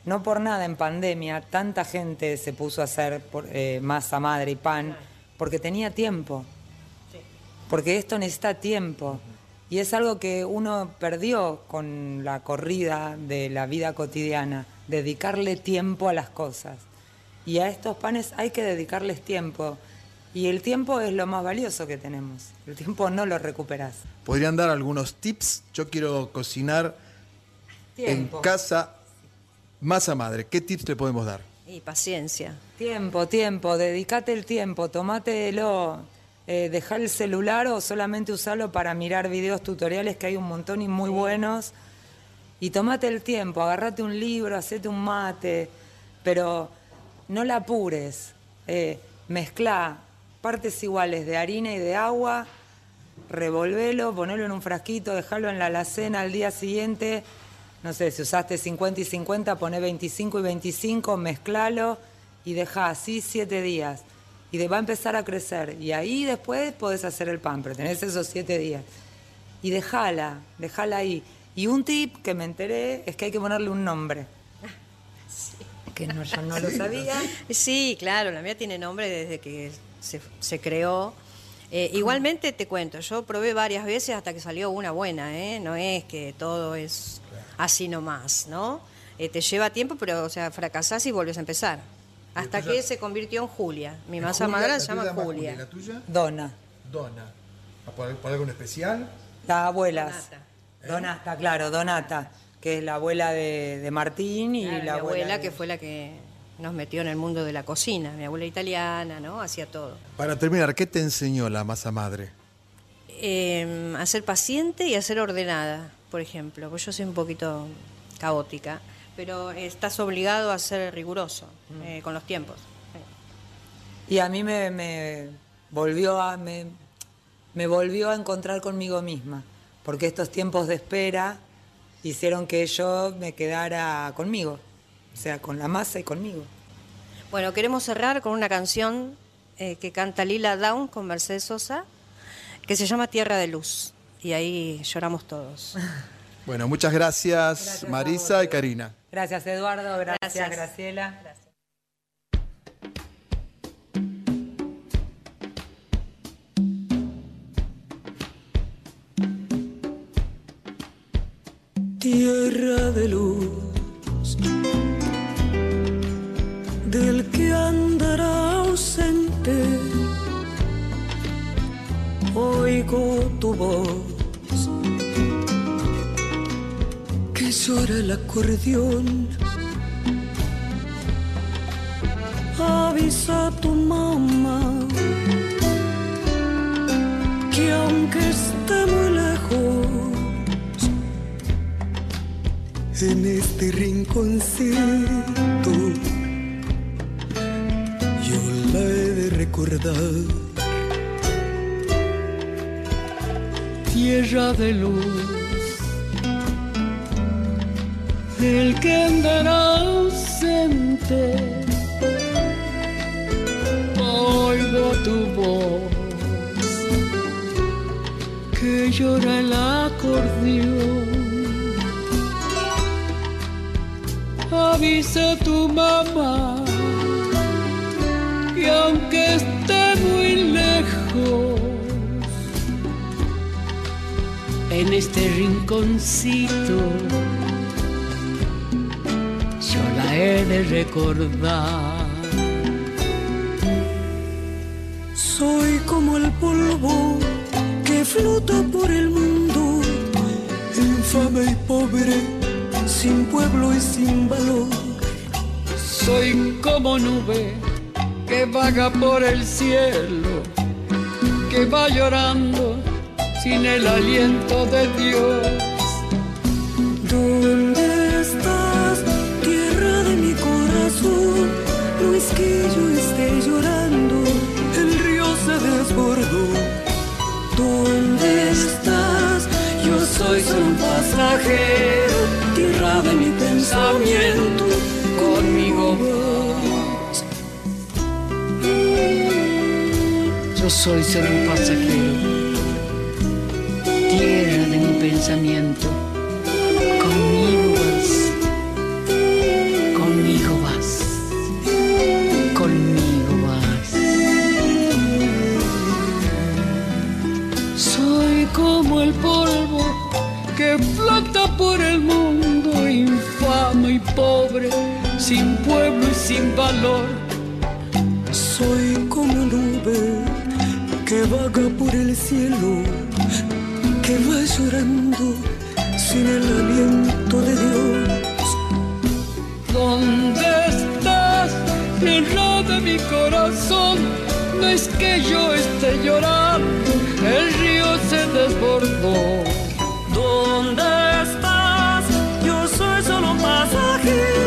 No por nada en pandemia tanta gente se puso a hacer por- eh, masa madre y pan porque tenía tiempo porque esto necesita tiempo. Y es algo que uno perdió con la corrida de la vida cotidiana, dedicarle tiempo a las cosas. Y a estos panes hay que dedicarles tiempo. Y el tiempo es lo más valioso que tenemos. El tiempo no lo recuperas. ¿Podrían dar algunos tips? Yo quiero cocinar Tiempo. en casa masa madre. ¿Qué tips le podemos dar? Y paciencia. Tiempo, tiempo, dedicate el tiempo, tomátelo, eh, dejá el celular o solamente usarlo para mirar videos tutoriales que hay un montón y muy buenos. Y tomate el tiempo, agarrate un libro, hacete un mate, pero no la apures. Eh, mezclá partes iguales de harina y de agua, revolvelo, ponelo en un frasquito, dejalo en la alacena al día siguiente. No sé, si usaste 50 y 50, poné 25 y 25, mezclalo y dejá así siete días. Y va a empezar a crecer. Y ahí después podés hacer el pan, pero tenés esos siete días. Y dejala, dejala ahí. Y un tip que me enteré es que hay que ponerle un nombre. Que no, yo no lo sabía. Sí, claro, la mía tiene nombre desde que se, se creó. Eh, igualmente te cuento, yo probé varias veces hasta que salió una buena, ¿eh? No es que todo es así nomás, ¿no? Eh, te lleva tiempo, pero o sea, fracasás y vuelves a empezar. Hasta que se convirtió en Julia. Mi masa Julia, madre se llama más Julia. ¿La tuya? Dona. Dona. ¿Por, por algo en especial? Las abuelas. Donata, claro, Donata, que es la abuela de, de Martín y Claro, la abuela, abuela de- que fue la que nos metió en el mundo de la cocina. Mi abuela italiana, ¿no? Hacía todo. Para terminar, ¿qué te enseñó la masa madre? Eh, a ser paciente y a ser ordenada, por ejemplo. Pues yo soy un poquito caótica, pero estás obligado a ser riguroso eh, con los tiempos. Y a mí me, me volvió a me, me volvió a encontrar conmigo misma, porque estos tiempos de espera hicieron que yo me quedara conmigo, o sea, con la masa y conmigo. Bueno, queremos cerrar con una canción eh, que canta Lila Down con Mercedes Sosa, que se llama Tierra de Luz. Y ahí lloramos todos. Bueno, muchas gracias, Marisa y Karina. Gracias Eduardo, gracias, Gracias. Graciela. tierra de luz, Oigo tu voz, que llora el acordeón. Avisa a tu mamá que aunque esté muy lejos, en este rinconcito yo la he de recordar tierra de luz. El que andará ausente, oigo tu voz, que llora el acordeón. Avisa a tu mamá que aunque esté muy lejos, en este rinconcito yo la he de recordar. Soy como el polvo que flota por el mundo, infame y pobre, sin pueblo y sin valor. Soy como nube que vaga por el cielo, que va llorando sin el aliento de Dios. ¿Dónde estás, tierra de mi corazón? No es que yo esté llorando, el río se desbordó. ¿Dónde estás? Yo soy solo un pasajero, tierra de mi pensamiento, conmigo vas. Yo soy solo un pasajero, tierra de mi pensamiento. Conmigo vas, conmigo vas, conmigo vas. Soy como el polvo que flota por el mundo, infame y pobre, sin pueblo y sin valor. Soy como nube que vaga por el cielo, va llorando sin el aliento de Dios. ¿Dónde estás, tierra de mi corazón? No es que yo esté llorando, el río se desbordó. ¿Dónde estás? Yo soy solo pasajero,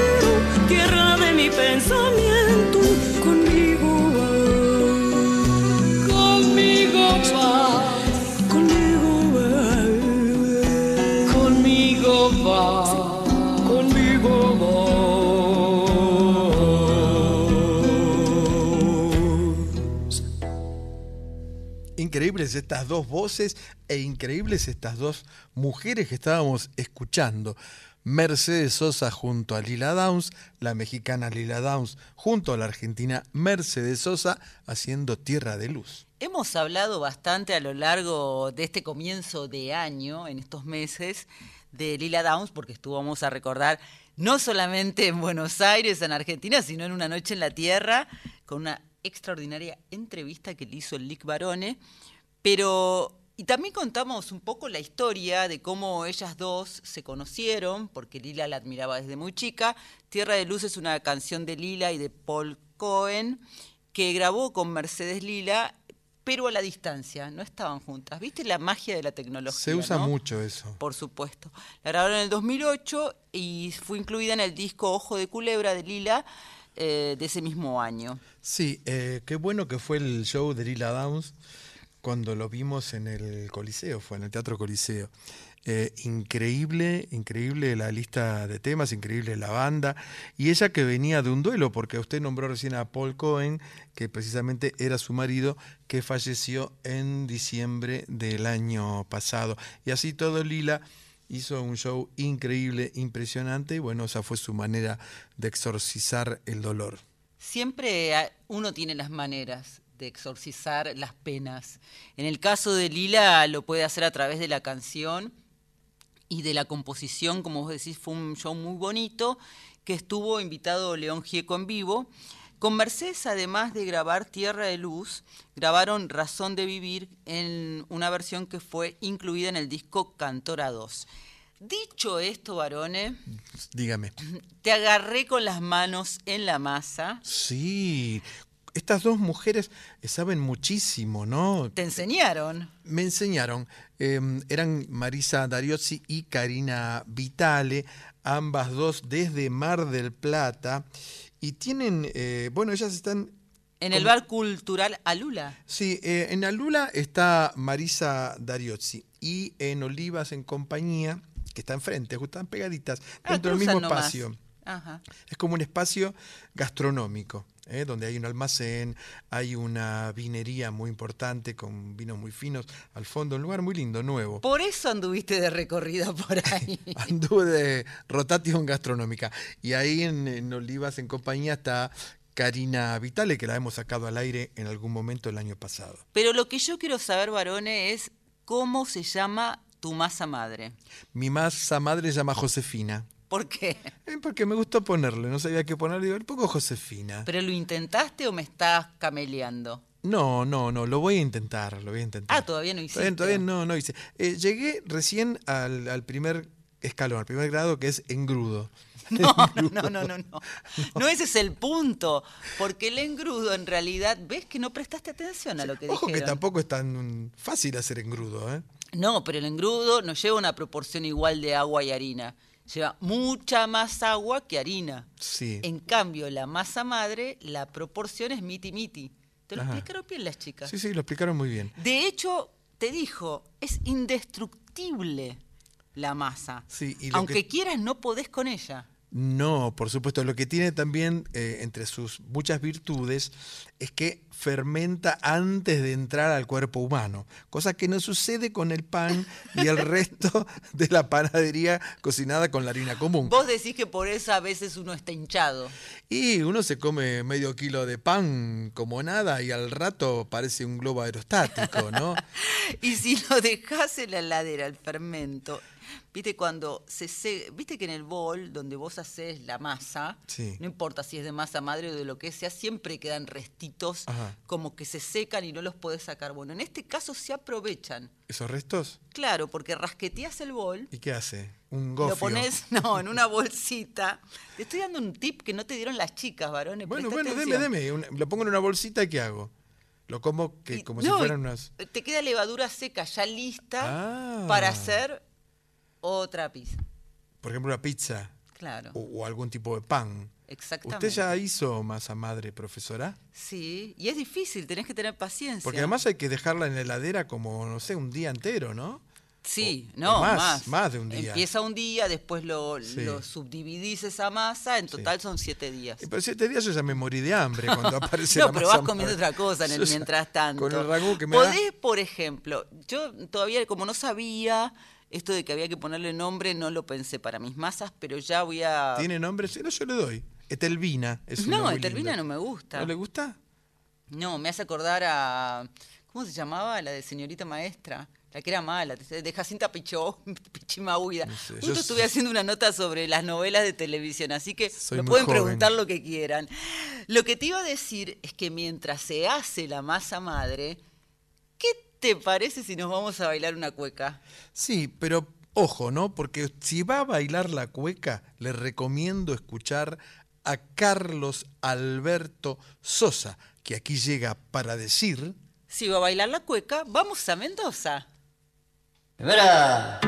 Estas dos voces e increíbles estas dos mujeres que estábamos escuchando. Mercedes Sosa junto a Lila Downs, la mexicana Lila Downs junto a la argentina Mercedes Sosa haciendo Tierra de Luz. Hemos hablado bastante a lo largo de este comienzo de año, en estos meses, de Lila Downs, porque estuvimos a recordar no solamente en Buenos Aires, en Argentina, sino en Una Noche en la Tierra, con una extraordinaria entrevista que le hizo el Lick Barone. Pero, y también contamos un poco la historia de cómo ellas dos se conocieron, porque Lila la admiraba desde muy chica. Tierra de Luz es una canción de Lila y de Paul Cohen que grabó con Mercedes Lila, pero a la distancia, no estaban juntas. ¿Viste la magia de la tecnología? Se usa no? mucho eso. Por supuesto. La grabaron en el 2008 y fue incluida en el disco Ojo de Culebra de Lila eh, de ese mismo año. Sí, eh, qué bueno que fue el show de Lila Downs cuando lo vimos en el Coliseo, fue en el Teatro Coliseo. Eh, increíble, increíble la lista de temas, increíble la banda. Y ella que venía de un duelo, porque usted nombró recién a Paul Cohen, que precisamente era su marido, que falleció en diciembre del año pasado. Y así todo Lila hizo un show increíble, impresionante, y bueno, esa fue su manera de exorcizar el dolor. Siempre uno tiene las maneras de exorcizar las penas. En el caso de Lila lo puede hacer a través de la canción y de la composición, como vos decís, fue un show muy bonito, que estuvo invitado León Gieco en vivo. Con Mercedes, además de grabar Tierra de Luz, grabaron Razón de Vivir en una versión que fue incluida en el disco Cantora 2. Dicho esto, varones, Dígame. te agarré con las manos en la masa. Sí, estas dos mujeres saben muchísimo, ¿no? Te enseñaron. Me enseñaron. eh, eran Marisa Dariozzi y Karina Vitale, ambas dos desde Mar del Plata. Y tienen, eh, bueno, ellas están En el bar cultural Alula. Sí, eh, en Alula está Marisa Dariozzi y en Olivas en compañía, que está enfrente, están pegaditas, Ah, dentro del mismo nomás. espacio. Ajá. Es como un espacio gastronómico, ¿eh? donde hay un almacén, hay una vinería muy importante con vinos muy finos al fondo, un lugar muy lindo, nuevo. Por eso anduviste de recorrido por ahí. Anduve de rotation gastronómica. Y ahí en, en Olivas en compañía está Karina Vitale, que la hemos sacado al aire en algún momento el año pasado. Pero lo que yo quiero saber, varones, es cómo se llama tu masa madre. Mi masa madre se llama Josefina. ¿Por qué? Eh, porque me gustó ponerle, no sabía qué ponerle, digo, pongo Josefina. ¿Pero lo intentaste o me estás cameleando? No, no, no, lo voy a intentar, lo voy a intentar. Ah, todavía no hiciste. Todavía, todavía no, no hice. Eh, llegué recién al, al primer escalón, al primer grado, que es engrudo. No, no, no, no, no, no. No ese es el punto. Porque el engrudo, en realidad, ves que no prestaste atención a lo que Ojo dijeron. que tampoco es tan fácil hacer engrudo, ¿eh? No, pero el engrudo no lleva una proporción igual de agua y harina. Lleva mucha más agua que harina. Sí. En cambio, la masa madre, la proporción es miti miti. Te lo Ajá. explicaron bien las chicas. Sí, sí, lo explicaron muy bien. De hecho, te dijo, es indestructible la masa. Sí, y Aunque que- quieras, no podés con ella. No, por supuesto. Lo que tiene también eh, entre sus muchas virtudes es que fermenta antes de entrar al cuerpo humano, cosa que no sucede con el pan y el resto de la panadería cocinada con la harina común. Vos decís que por eso a veces uno está hinchado. Y uno se come medio kilo de pan como nada y al rato parece un globo aerostático, ¿no? Y si lo dejás en la heladera, el fermento, viste cuando se se- viste que en el bol donde vos haces la masa, Sí. no importa si es de masa madre o de lo que sea, siempre quedan restitos Ajá. Como que se secan y no los podés sacar. Bueno, en este caso se aprovechan. ¿Esos restos? Claro, porque rasqueteás el bol, ¿Y qué hace? Un gofio. lo pones, no, en una bolsita. Te estoy dando un tip que no te dieron las chicas, varones. Bueno, bueno, deme, atención. deme. una- lo pongo en una bolsita y ¿qué hago? Lo como que, Y- como no, si fueran unas... Te queda levadura seca ya lista Ah. para hacer otra pizza. Por ejemplo, una pizza Claro, o, o algún tipo de pan. Exactamente. ¿Usted ya hizo masa madre, profesora? Sí, y es difícil, tenés que tener paciencia. Porque además hay que dejarla en la heladera como, no sé, un día entero, ¿no? Sí, o no, más, más, más de un día. Empieza un día, después lo, Sí. lo subdividís esa masa, en total son siete días. Y Pero siete días yo ya me morí de hambre cuando aparece no, la pero masa vas comiendo madre. otra cosa en el mientras tanto. Con el ragú que me da- Podés, por ejemplo, yo todavía como no sabía esto de que había que ponerle nombre, no lo pensé para mis masas, pero ya voy a... ¿Tiene nombre? Sí, no, yo le doy. Etelvina es una No, Etelvina linda. no me gusta. ¿No le gusta? No, me hace acordar a. ¿Cómo se llamaba? La de señorita maestra. La que era mala, de Jacinta Pichó, Pichimahuida. No sé, Justo estuve soy- haciendo una nota sobre las novelas de televisión, así que Soy me pueden joven. preguntar lo que quieran. Lo que te iba a decir es que mientras se hace la masa madre, ¿qué te parece si nos vamos a bailar una cueca? Sí, pero ojo, ¿no? Porque si va a bailar la cueca, le recomiendo escuchar a Carlos Alberto Sosa, que aquí llega para decir... Si va a bailar la cueca, vamos a Mendoza. Primera.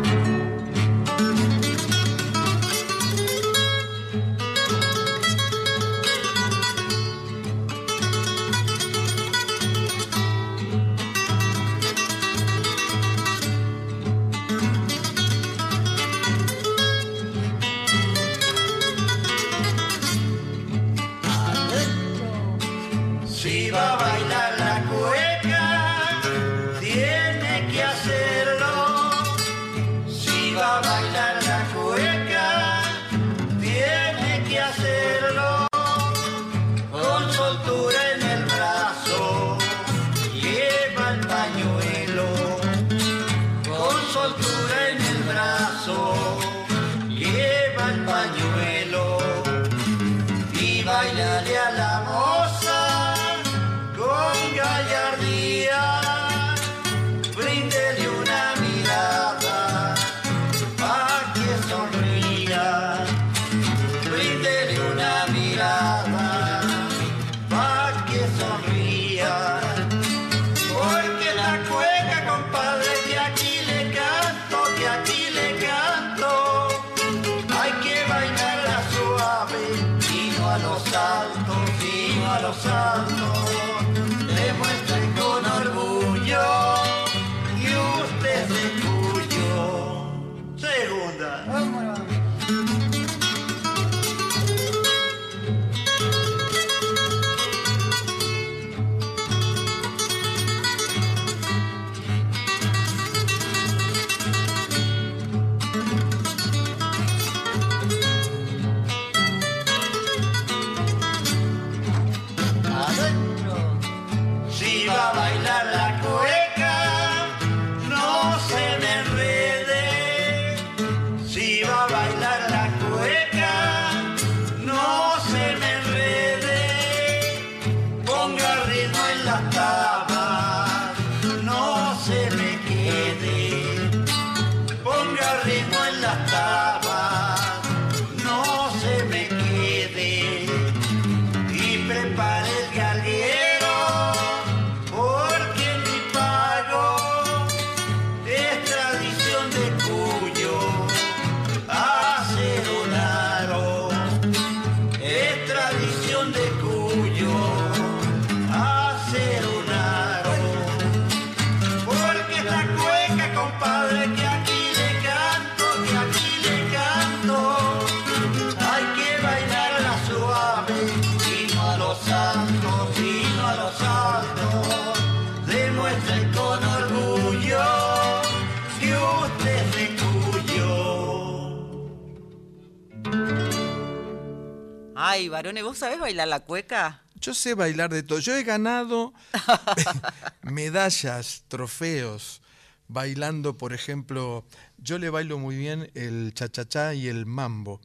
Varones, ¿vos sabés bailar la cueca? Yo sé bailar de todo. Yo he ganado medallas, trofeos, bailando, por ejemplo, yo le bailo muy bien el cha-cha-cha y el mambo.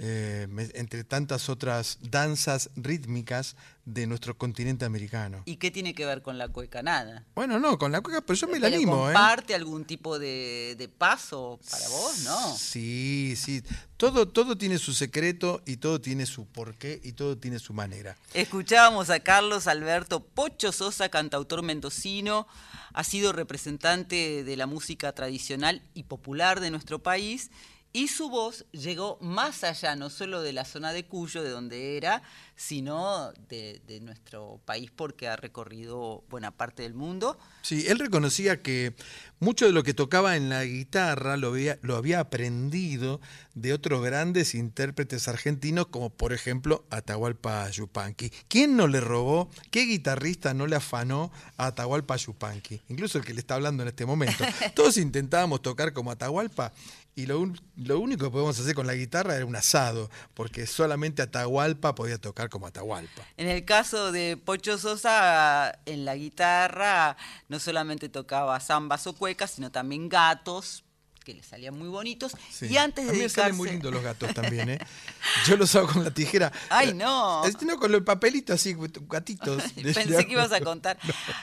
Eh, entre tantas otras danzas rítmicas de nuestro continente americano. ¿Y qué tiene que ver con la cueca? Nada. Bueno, no, con la cueca, pero yo me la ¿Pero animo, ¿eh? comparte algún tipo de, de paso para vos? No. Sí, sí. Todo, todo tiene su secreto y todo tiene su porqué y todo tiene su manera. Escuchábamos a Carlos Alberto Pocho Sosa, cantautor mendocino, ha sido representante de la música tradicional y popular de nuestro país y su voz llegó más allá, no solo de la zona de Cuyo, de donde era, sino de, de nuestro país porque ha recorrido buena parte del mundo. Sí, él reconocía que mucho de lo que tocaba en la guitarra lo había, lo había aprendido de otros grandes intérpretes argentinos, como por ejemplo Atahualpa Yupanqui. ¿Quién no le robó? ¿Qué guitarrista no le afanó a Atahualpa Yupanqui? Incluso el que le está hablando en este momento. Todos intentábamos tocar como Atahualpa y lo, lo único que podíamos hacer con la guitarra era un asado, porque solamente Atahualpa podía tocar como Atahualpa. En el caso de Pocho Sosa, en la guitarra no solamente tocaba zambas o cuecas, sino también gatos, que le salían muy bonitos. Sí. Y antes de a mí me dedicarse... salen muy lindos los gatos también, ¿eh? Yo los hago con la tijera. ¡Ay, no! Este, no, con el papelito así, gatitos. Pensé que ibas a contar.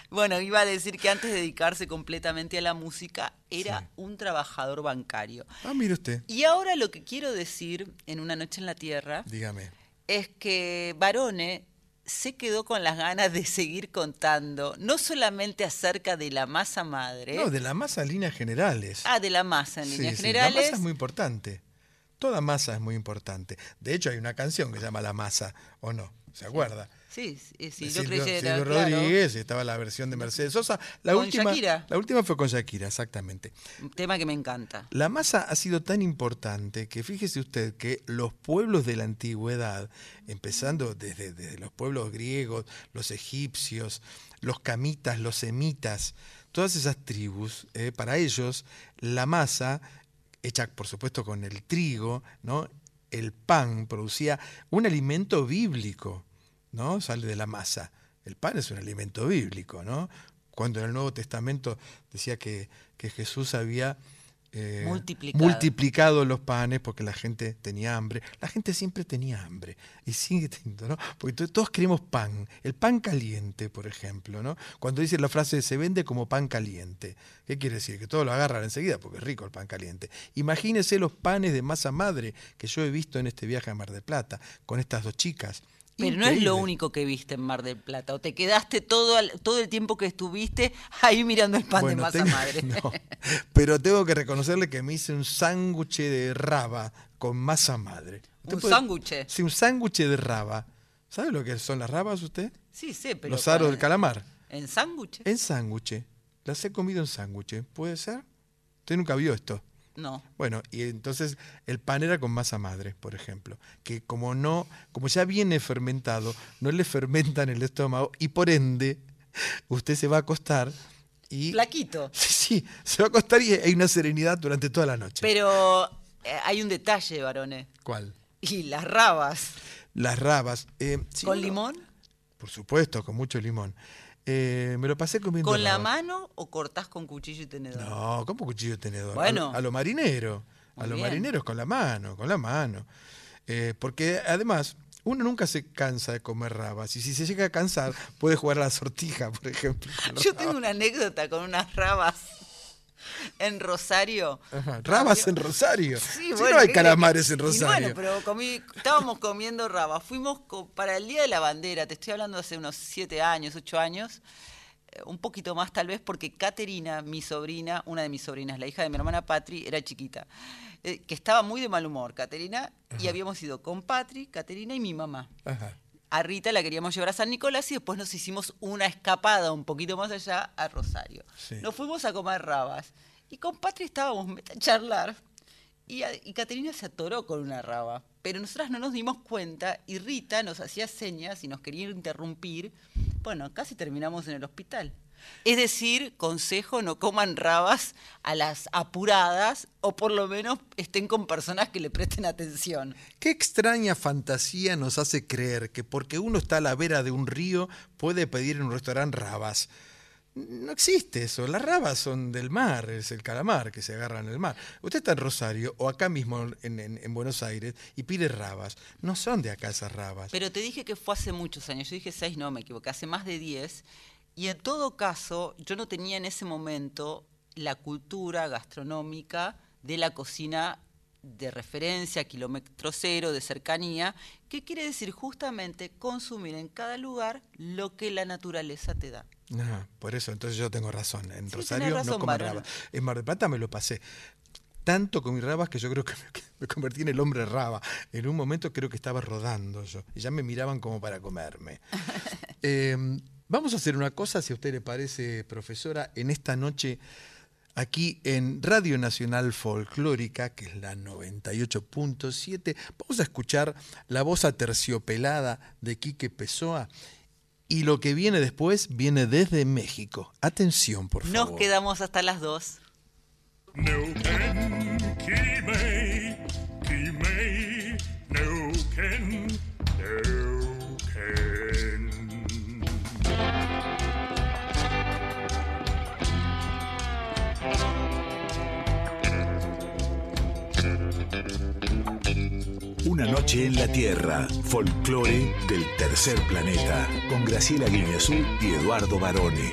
Bueno, iba a decir que antes de dedicarse completamente a la música, era un trabajador bancario. Ah, mire usted, Y ahora lo que quiero decir en Una Noche en la Tierra dígame. es que Barone se quedó con las ganas de seguir contando, no solamente acerca de la masa madre, No, de la masa en líneas generales. ah, de la masa en Sí, líneas sí, La generales, masa es muy importante. Toda masa es muy importante. De hecho, hay una canción que se llama La Masa, ¿o no? ¿Se acuerda? sí, sí, sí, De yo Silvio, creyera, Silvio Rodríguez, estaba la versión de Mercedes Sosa. La Con última, Shakira. La última fue con Shakira, exactamente. un tema que me encanta. La masa ha sido tan importante que fíjese usted que los pueblos de la antigüedad, empezando desde, desde los pueblos griegos, los egipcios, los camitas, los semitas, todas esas tribus, eh, para ellos la masa, hecha por supuesto con el trigo, ¿no? el pan producía un alimento bíblico, ¿no? Sale de la masa. El pan es un alimento bíblico, ¿no? Cuando en el Nuevo Testamento decía que, que Jesús había eh, Multiplicado. multiplicado los panes porque la gente tenía hambre. La gente siempre tenía hambre y sigue teniendo, ¿no? Porque to- todos queremos pan, el pan caliente, por ejemplo, ¿no? Cuando dice la frase se vende como pan caliente, ¿qué quiere decir? Que todos lo agarran enseguida porque es rico el pan caliente. Imagínese los panes de masa madre que yo he visto en este viaje a Mar del Plata con estas dos chicas. Pero no es lo único que viste en Mar del Plata, o te quedaste todo, al- todo el tiempo que estuviste ahí mirando el pan Bueno, de masa tengo- madre. no, pero tengo que reconocerle que me hice un sándwich de raba con masa madre. ¿Usted ¿Un sándwich? Sí, un sándwich de raba. ¿Sabe lo que son las rabas usted? Sí, sí, pero... Los aros del calamar. ¿En sándwich? En sándwich. Las he comido en sándwich. ¿Puede ser? Usted nunca vio esto. No. Bueno, y entonces el pan era con masa madre, por ejemplo, que como no, como ya viene fermentado, no le fermenta en el estómago y por ende usted se va a acostar y Flaquito. sí, sí, se va a acostar y hay una serenidad durante toda la noche. Pero eh, hay un detalle, varones. ¿Cuál? Y las rabas. Las rabas. eh, sí, ¿Con limón? Por supuesto, con mucho limón. Eh, me lo pasé comiendo. ¿Con la mano o cortás con cuchillo y tenedor? No, ¿cómo cuchillo y tenedor? Bueno. A a lo marinero. A los bien. marineros con la mano, con la mano. Eh, porque además, uno nunca se cansa de comer rabas. Y si se llega a cansar, puede jugar a la sortija, por ejemplo. Yo tengo una anécdota con unas rabas en Rosario. Ajá, Rabas en Rosario. Sí, Si bueno, no hay ¿qué calamares en Y Rosario. bueno, pero comí- estábamos comiendo rabas. Fuimos co- para el Día de la Bandera, te estoy hablando hace unos siete años, ocho años, eh, un poquito más tal vez, porque Caterina, mi sobrina, una de mis sobrinas, la hija de mi hermana Patri, era chiquita, eh, que estaba muy de mal humor, Caterina, y habíamos ido con Patri, Caterina y mi mamá. Ajá. A Rita la queríamos llevar a San Nicolás y después nos hicimos una escapada un poquito más allá a Rosario. Sí. Nos fuimos a comer rabas. Y con Patri estábamos a charlar. Y, a- y Caterina se atoró con una raba. Pero nosotras no nos dimos cuenta y Rita nos hacía señas y nos quería interrumpir. Bueno, casi terminamos en el hospital. Es decir, consejo, no coman rabas a las apuradas o por lo menos estén con personas que le presten atención. Qué extraña fantasía nos hace creer que porque uno está a la vera de un río puede pedir en un restaurante rabas. No existe eso, las rabas son del mar, es el calamar que se agarra en el mar. Usted está en Rosario o acá mismo en, en- en Buenos Aires y pide rabas. No son de acá esas rabas. Pero te dije que fue hace muchos años, yo dije seis, no me equivoqué, hace más de diez. Y en todo caso, yo no tenía en ese momento la cultura gastronómica de la cocina de referencia, kilómetro cero, de cercanía, que quiere decir justamente consumir en cada lugar lo que la naturaleza te da. Ah, por eso, entonces yo tengo razón. En Sí, Rosario no varón. rabas. En Mar del Plata me lo pasé. Tanto con mis rabas que yo creo que me, convertí en el hombre raba. En un momento creo que estaba rodando yo. Y ya me miraban como para comerme. Eh, Vamos a hacer una cosa, si a usted le parece, profesora, en esta noche aquí en Radio Nacional Folclórica, que es la 98.7, vamos a escuchar la voz aterciopelada de Quique Pessoa. Y lo que viene después viene desde México. Atención, por favor. Nos quedamos hasta las 2. Una noche en la Tierra, folclore del tercer planeta, con Graciela Guiñazú y Eduardo Barone.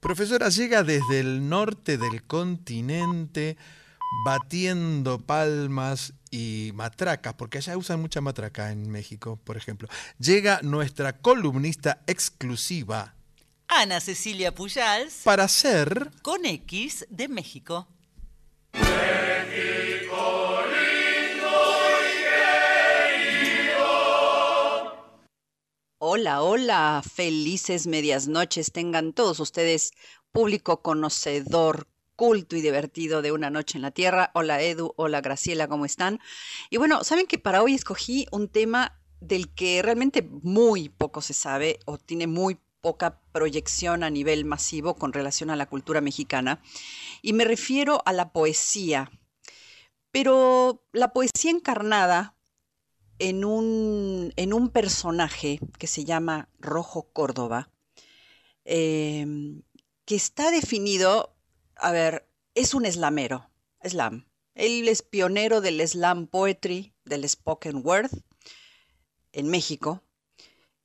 Profesora llega desde el norte del continente batiendo palmas y matracas, porque allá usan mucha matraca en México, por ejemplo. Llega nuestra columnista exclusiva Ana Cecilia Pujals para ser con X de México. Hola, hola, felices medias noches tengan todos ustedes, público conocedor, culto y divertido de Una Noche en la Tierra. Hola Edu, hola Graciela, ¿cómo están? Y bueno, saben que para hoy escogí un tema del que realmente muy poco se sabe o tiene muy poca proyección a nivel masivo con relación a la cultura mexicana. Y me refiero a la poesía. Pero la poesía encarnada en un, en un personaje que se llama Rojo Córdoba, eh, que está definido, a ver, es un slamero, slam. Él es pionero del slam poetry, del spoken word en México.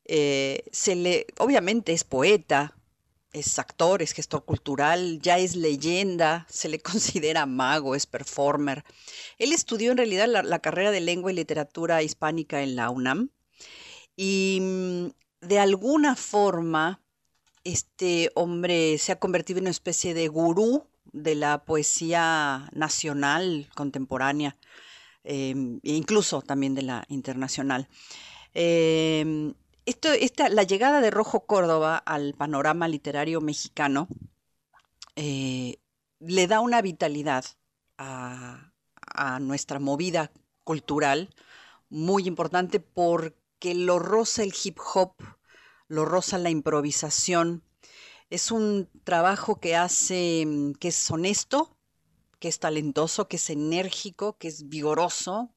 Eh, se le, obviamente es poeta, es actor, es gestor cultural, ya es leyenda, se le considera mago, es performer. Él estudió en realidad la, carrera de lengua y literatura hispánica en la UNAM y mm, de alguna forma este hombre se ha convertido en una especie de gurú de la poesía nacional contemporánea eh, e incluso también de la internacional. Eh, esta, la llegada de Rojo Córdoba al panorama literario mexicano eh, le da una vitalidad a, a nuestra movida cultural muy importante porque lo roza el hip hop, lo roza la improvisación. Es un trabajo que hace, mm, que es honesto, que es talentoso, que es enérgico, que es vigoroso,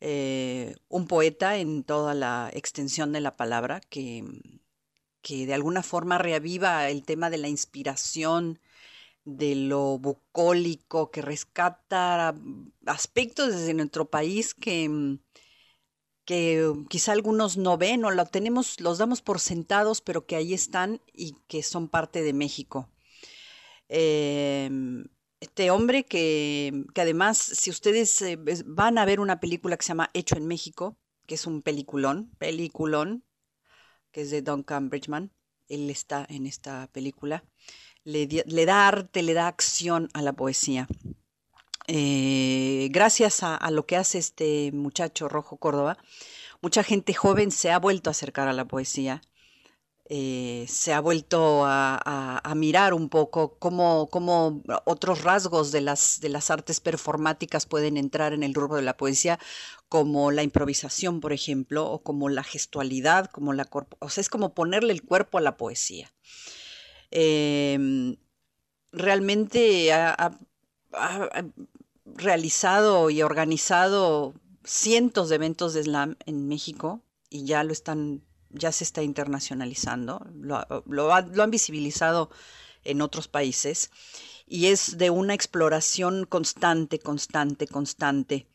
eh, un poeta en toda la extensión de la palabra, que, que de alguna forma reaviva el tema de la inspiración, de lo bucólico, que rescata aspectos desde nuestro país que, que quizá algunos no ven o lo tenemos, los damos por sentados, pero que ahí están y que son parte de México. Em, este hombre que, que además, si ustedes eh, van a ver una película que se llama Hecho en México, que es un peliculón, peliculón, que es de Duncan Bridgman, él está en esta película, le, le da arte, le da acción a la poesía. Eh, gracias a lo que hace este muchacho Rojo Córdoba, mucha gente joven se ha vuelto a acercar a la poesía. Eh, se ha vuelto a, mirar un poco cómo, cómo, otros rasgos de las, de las artes performáticas pueden entrar en el rubro de la poesía, como la improvisación, por ejemplo, o como la gestualidad, como la o sea, es como ponerle el cuerpo a la poesía. Em, realmente ha, realizado y organizado cientos de eventos de slam en México y ya lo están ya se está internacionalizando, lo, han visibilizado en otros países y es de una exploración constante, constante, constante.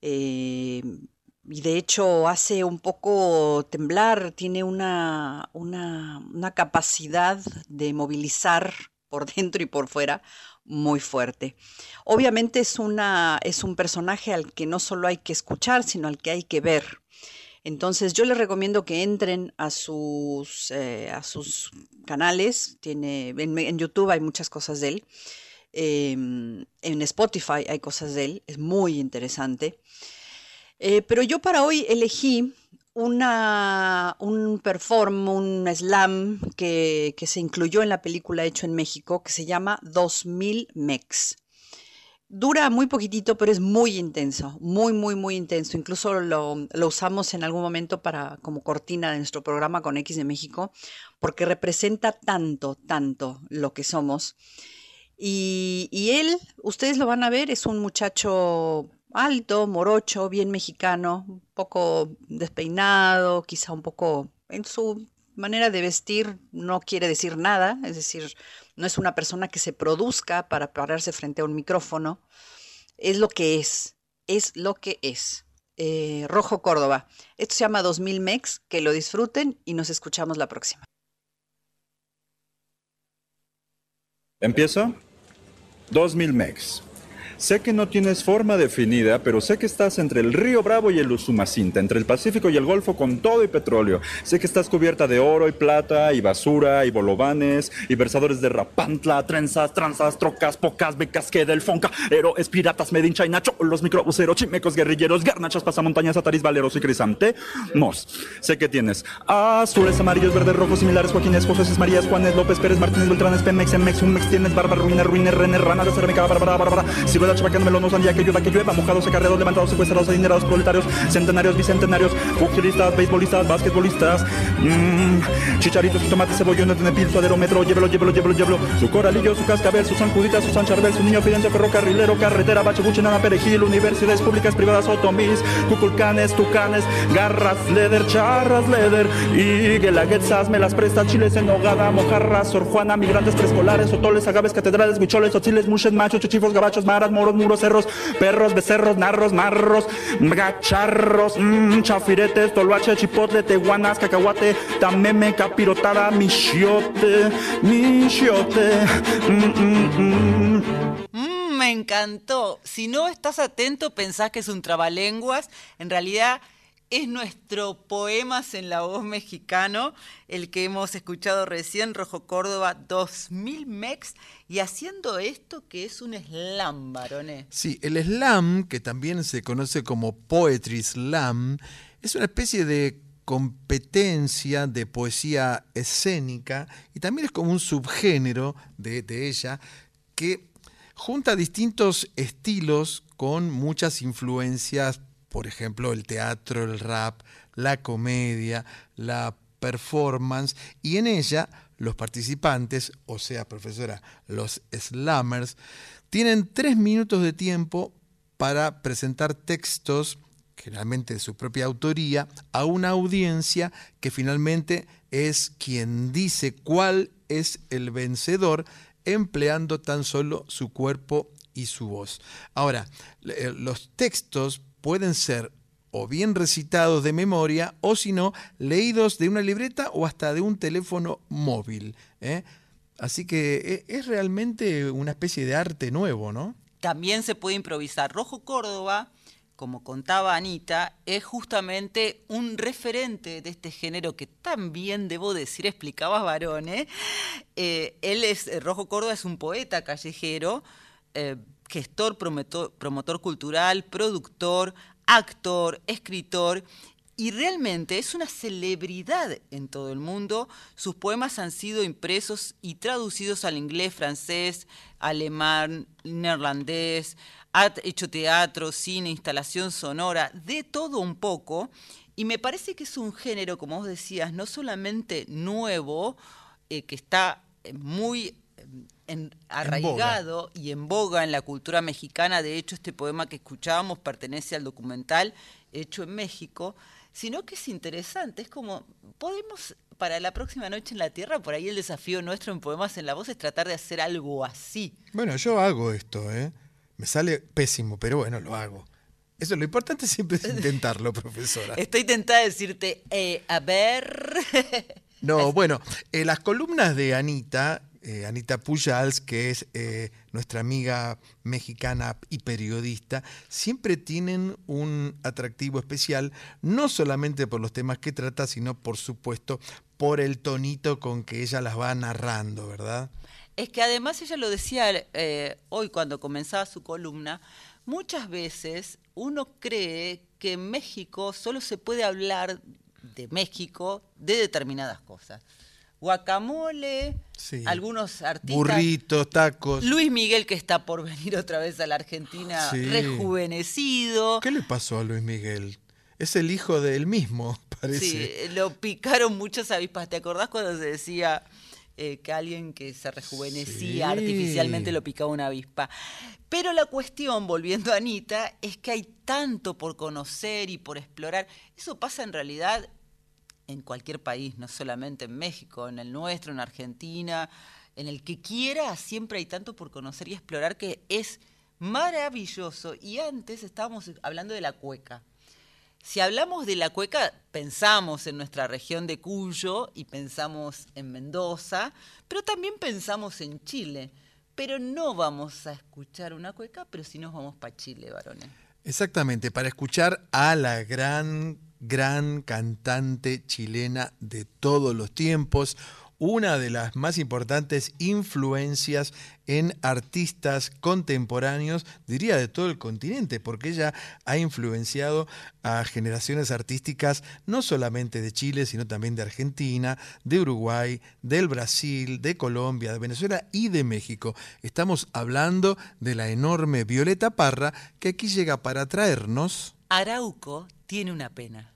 Eh, y de hecho hace un poco temblar, tiene una, una, una, capacidad de movilizar por dentro y por fuera muy fuerte. Obviamente es, una, es un personaje al que no solo hay que escuchar, sino al que hay que ver. Entonces yo les recomiendo que entren a sus, eh, a sus canales. Tiene, en, YouTube hay muchas cosas de él. Em, en Spotify hay cosas de él. Es muy interesante. Eh, pero yo para hoy elegí una, un perform, un slam que, que se incluyó en la película hecho en México que se llama 2000 Mex. Dura muy poquitito, pero es muy intenso, muy, muy, muy intenso. Incluso lo, usamos en algún momento para como cortina de nuestro programa con X de México, porque representa tanto, tanto lo que somos. Y, y él, ustedes lo van a ver, es un muchacho alto, morocho, bien mexicano, un poco despeinado, quizá un poco en su manera de vestir no quiere decir nada, es decir, no es una persona que se produzca para pararse frente a un micrófono, es lo que es, es lo que es. Eh, Rojo Córdoba. Esto se llama 2000 Mex, que lo disfruten y nos escuchamos la próxima. ¿Empiezo? 2000 Mex. Sé que no tienes forma definida, pero sé que estás entre el río Bravo y el Usumacinta, entre el Pacífico y el Golfo con todo y petróleo. Sé que estás cubierta de oro y plata y basura y bolovanes y versadores de rapantla, trenzas, tranzas, trocas, pocas, becas que del fonca, héroes, piratas, medincha y nacho, los microbuseros, chimecos, guerrilleros, garnachas, pasamontañas, ataris, valeros y crisantemos. Sé que tienes azules, amarillos, verdes, rojos, similares, Joaquines, José, Marías, Juanes, López, Pérez, Martínez, Beltranes, Pemex, Mex, un Mex, tienes barba, ruina, ruina, rené, rana de cerámica, bárbara, bárbara, rueda chabacán, melón, sandía, que llueva, que llueva, mojados, acarreados, levantados, secuestrados, adinerados, proletarios, centenarios, bicentenarios, pugilistas, beisbolistas, basquetbolistas, mmm, chicharitos, su tomate, cebollones, tenepil, suadero, metro, llévelo, llévelo, llévelo, llévelo, su coralillo, su cascabel, su sanjudita, su sancharbel, su niño fidense, ferrocarrilero, carretera, bachebuche, nana, perejil, universidades públicas, privadas, otomis, cuculcanes, tucanes, garras, leder, charras, leder, y guelaguetzas, me las presta, chiles en hogada, mojarras, sor Juana, migrantes preescolares, otoles, agaves, catedrales, huicholes, otiles, muches, machos, chuchifos, gabachos, maras, muros, cerros, perros, becerros, narros, marros, gacharros, mmm, chafiretes, toloache, chipotle, teguanas, cacahuate, tameme, capirotada, michiote, michiote. Mm, me encantó. Si no estás atento, pensás que es un trabalenguas. En realidad es nuestro Poemas en la Voz Mexicano, el que hemos escuchado recién, Rojo Córdoba 2000 Mex, y haciendo esto que es un slam, varones. Sí, el slam, que también se conoce como Poetry Slam, es una especie de competencia de poesía escénica y también es como un subgénero de, de ella que junta distintos estilos con muchas influencias por ejemplo, el teatro, el rap, la comedia, la performance, y en ella los participantes, o sea, profesora, los slammers, tienen tres minutos de tiempo para presentar textos, generalmente de su propia autoría, a una audiencia que finalmente es quien dice cuál es el vencedor empleando tan solo su cuerpo y su voz. Ahora, eh, los textos pueden ser o bien recitados de memoria o si no, leídos de una libreta o hasta de un teléfono móvil. ¿eh? Así que e, es realmente una especie de arte nuevo, ¿no? También se puede improvisar. Rojo Córdoba, como contaba Anita, es justamente un referente de este género que también, debo decir, explicaba varones. Eh, él es, Rojo Córdoba es un poeta callejero. Eh, gestor, promotor, promotor cultural, productor, actor, escritor y realmente es una celebridad en todo el mundo. Sus poemas han sido impresos y traducidos al inglés, francés, alemán, neerlandés, ha hecho teatro, cine, instalación sonora, de todo un poco. Y me parece que es un género, como vos decías, no solamente nuevo, eh, que está muy eh, arraigado y en boga en la cultura mexicana. De hecho, este poema que escuchábamos pertenece al documental hecho en México, sino que es interesante. Es como, podemos para la próxima noche en la Tierra, por ahí el desafío nuestro en Poemas en la Voz es tratar de hacer algo así. Bueno, yo hago esto, ¿eh? Me sale pésimo, pero bueno, lo hago. Eso, lo importante siempre es intentarlo, profesora. Estoy tentada de decirte, eh, a ver. No, bueno, eh, las columnas de Anita, eh, Anita Pujals, que es eh, nuestra amiga mexicana y periodista, siempre tienen un atractivo especial, no solamente por los temas que trata, sino por supuesto por el tonito con que ella las va narrando, ¿verdad? Es que además ella lo decía eh, hoy cuando comenzaba su columna, muchas veces uno cree que en México solo se puede hablar de México de determinadas cosas. Guacamole, Sí. algunos artistas. Burritos, tacos. Luis Miguel que está por venir otra vez a la Argentina Sí. rejuvenecido. ¿Qué le pasó a Luis Miguel? Es el hijo de él mismo, parece. Sí, lo picaron muchas avispas. ¿Te acordás cuando se decía eh, que alguien que se rejuvenecía Sí. artificialmente lo picaba una avispa? Pero la cuestión, volviendo a Anita, es que hay tanto por conocer y por explorar. Eso pasa en realidad en cualquier país, no solamente en México, en el nuestro, en Argentina, en el que quiera, siempre hay tanto por conocer y explorar que es maravilloso. Y antes estábamos hablando de la cueca. Si hablamos de la cueca, pensamos en nuestra región de Cuyo y pensamos en Mendoza, pero también pensamos en Chile. Pero no vamos a escuchar una cueca, pero sí nos vamos para Chile, varones. Exactamente, para escuchar a la gran, gran cantante chilena de todos los tiempos, una de las más importantes influencias en artistas contemporáneos, diría de todo el continente, porque ella ha influenciado a generaciones artísticas no solamente de Chile, sino también de Argentina, de Uruguay, del Brasil, de Colombia, de Venezuela y de México. Estamos hablando de la enorme Violeta Parra, que aquí llega para traernos... Arauco tiene una pena.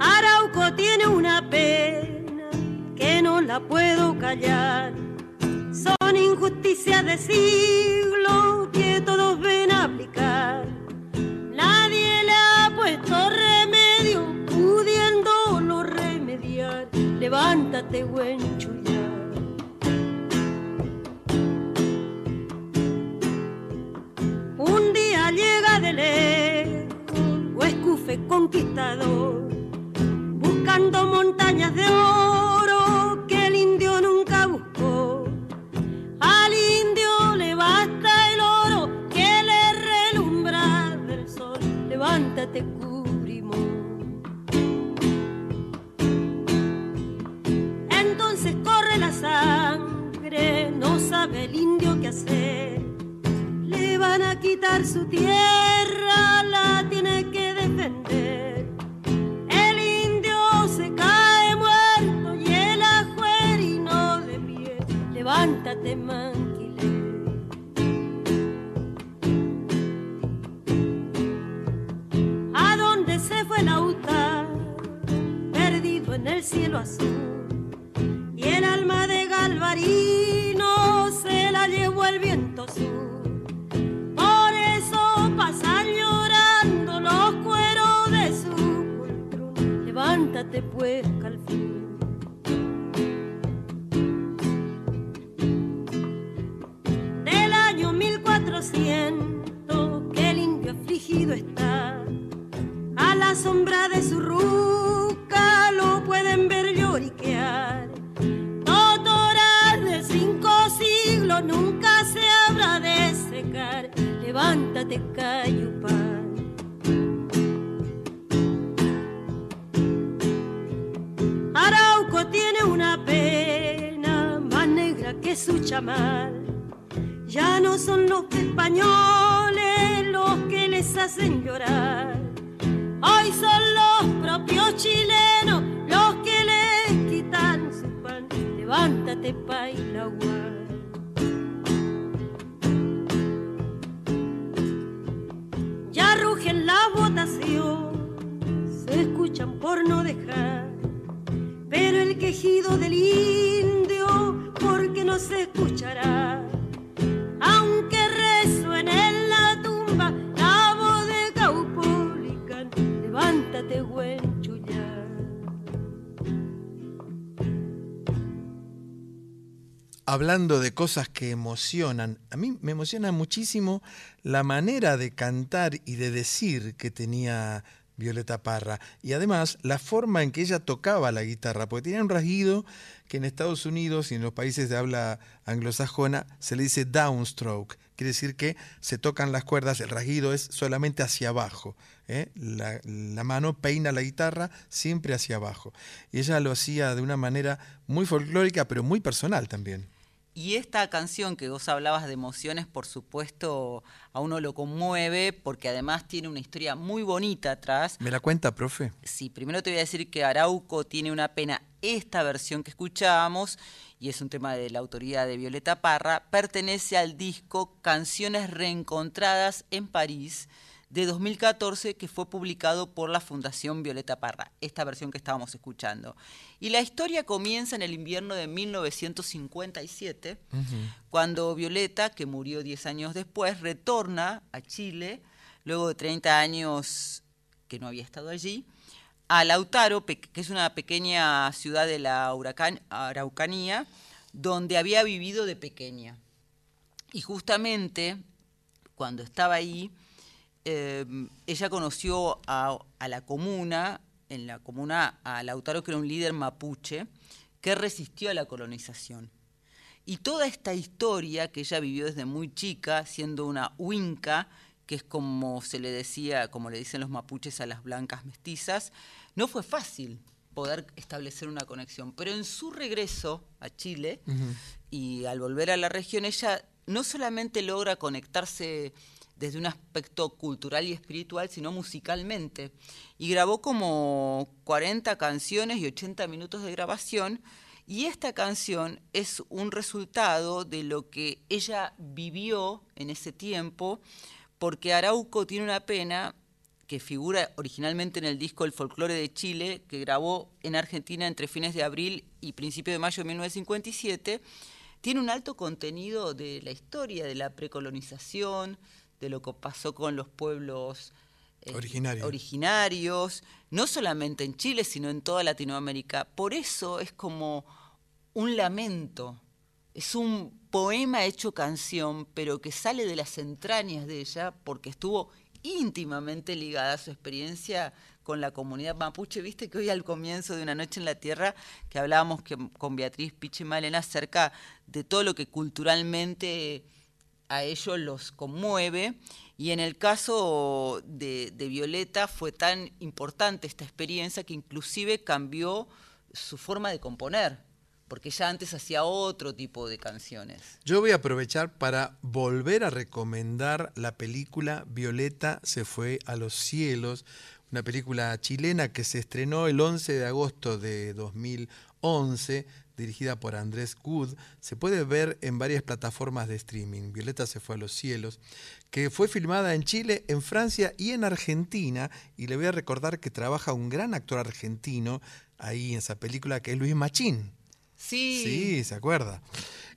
Arauco tiene una pena que no la puedo callar. Son injusticias de siglo que todos ven aplicar. Nadie le ha puesto remedio, pudiéndolo remediar. Levántate, buen chullar. Un día llega de lejos, escufe conquistador buscando montañas de oro que el indio nunca buscó. Al indio le basta el oro que le relumbra del sol. Levántate, cubrimón. Entonces corre la sangre, no sabe el indio qué hacer. Van a quitar su tierra, la tiene que defender. El indio se cae muerto y el ajuerino de pie. Levántate, manquile. ¿A dónde se fue el autar? Perdido en el cielo azul. Y el alma de Galvarino se la llevó el viento sur. Levántate pues, Calfín. Del año 1400 que el indio afligido está. A la sombra de su ruca lo pueden ver lloriquear. Totoras de cinco siglos nunca se habrá de secar. Levántate, cayupán. Tiene una pena más negra que su chamal. Ya no son los españoles los que les hacen llorar. Hoy son los propios chilenos los que les quitan su pan. Levántate, Pailagua. Ya rugen la votación, se escuchan por no dejar. Pero el quejido del indio, porque no se escuchará. Aunque resuene en la tumba la voz de Caupolicán, levántate, buen chullar. hablando de cosas que emocionan, a mí me emociona muchísimo la manera de cantar y de decir que tenía Violeta Parra. Y además la forma en que ella tocaba la guitarra, porque tenía un rasguido que en Estados Unidos y en los países de habla anglosajona se le dice downstroke. Quiere decir que se tocan las cuerdas, el rasguido es solamente hacia abajo. ¿eh? La, la mano peina la guitarra siempre hacia abajo. Y ella lo hacía de una manera muy folclórica, pero muy personal también. Y esta canción que vos hablabas de emociones, por supuesto, a uno lo conmueve porque además tiene una historia muy bonita atrás. ¿Me la cuenta, profe? Sí, primero te voy a decir que Arauco tiene una pena. Esta versión que escuchábamos, y es un tema de la autoría de Violeta Parra, pertenece al disco Canciones Reencontradas en París de 2014 que fue publicado por la Fundación Violeta Parra, esta versión que estábamos escuchando. Y la historia comienza en el invierno de 1957, cuando Violeta, que murió 10 años después, retorna a Chile, luego de 30 años que no había estado allí, a Lautaro, que es una pequeña ciudad de la Araucanía, donde había vivido de pequeña. Y justamente cuando estaba ahí, eh, ella conoció a, a la comuna, en la comuna a Lautaro, que era un líder mapuche, que resistió a la colonización. Y toda esta historia que ella vivió desde muy chica, siendo una huinca, que es como se le decía, como le dicen los mapuches a las blancas mestizas, no fue fácil poder establecer una conexión. Pero en su regreso a Chile y al volver a la región, ella no solamente logra conectarse desde un aspecto cultural y espiritual, sino musicalmente. Y grabó como 40 canciones y 80 minutos de grabación. Y esta canción es un resultado de lo que ella vivió en ese tiempo, porque Arauco tiene una pena que figura originalmente en el disco El Folclore de Chile, que grabó en Argentina entre fines de abril y principios de mayo de 1957, tiene un alto contenido de la historia de la precolonización, de lo que pasó con los pueblos eh, Originario. originarios, no solamente en Chile, sino en toda Latinoamérica. Por eso es como un lamento, es un poema hecho canción, pero que sale de las entrañas de ella porque estuvo íntimamente ligada a su experiencia con la comunidad mapuche. Viste que hoy al comienzo de Una Noche en la Tierra, que hablábamos que, con Beatriz Pichi Malena acerca de todo lo que culturalmente a ellos los conmueve. Y en el caso de, Violeta fue tan importante esta experiencia que inclusive cambió su forma de componer, porque ella antes hacía otro tipo de canciones. Yo voy a aprovechar para volver a recomendar la película Violeta se fue a los cielos, una película chilena que se estrenó el 11 de agosto de 2011, dirigida por Andrés Good. Se puede ver en varias plataformas de streaming. Violeta se fue a los cielos, que fue filmada en Chile, en Francia y en Argentina. Y le voy a recordar que trabaja un gran actor argentino ahí en esa película, que es Luis Machín. Sí. Sí, se acuerda.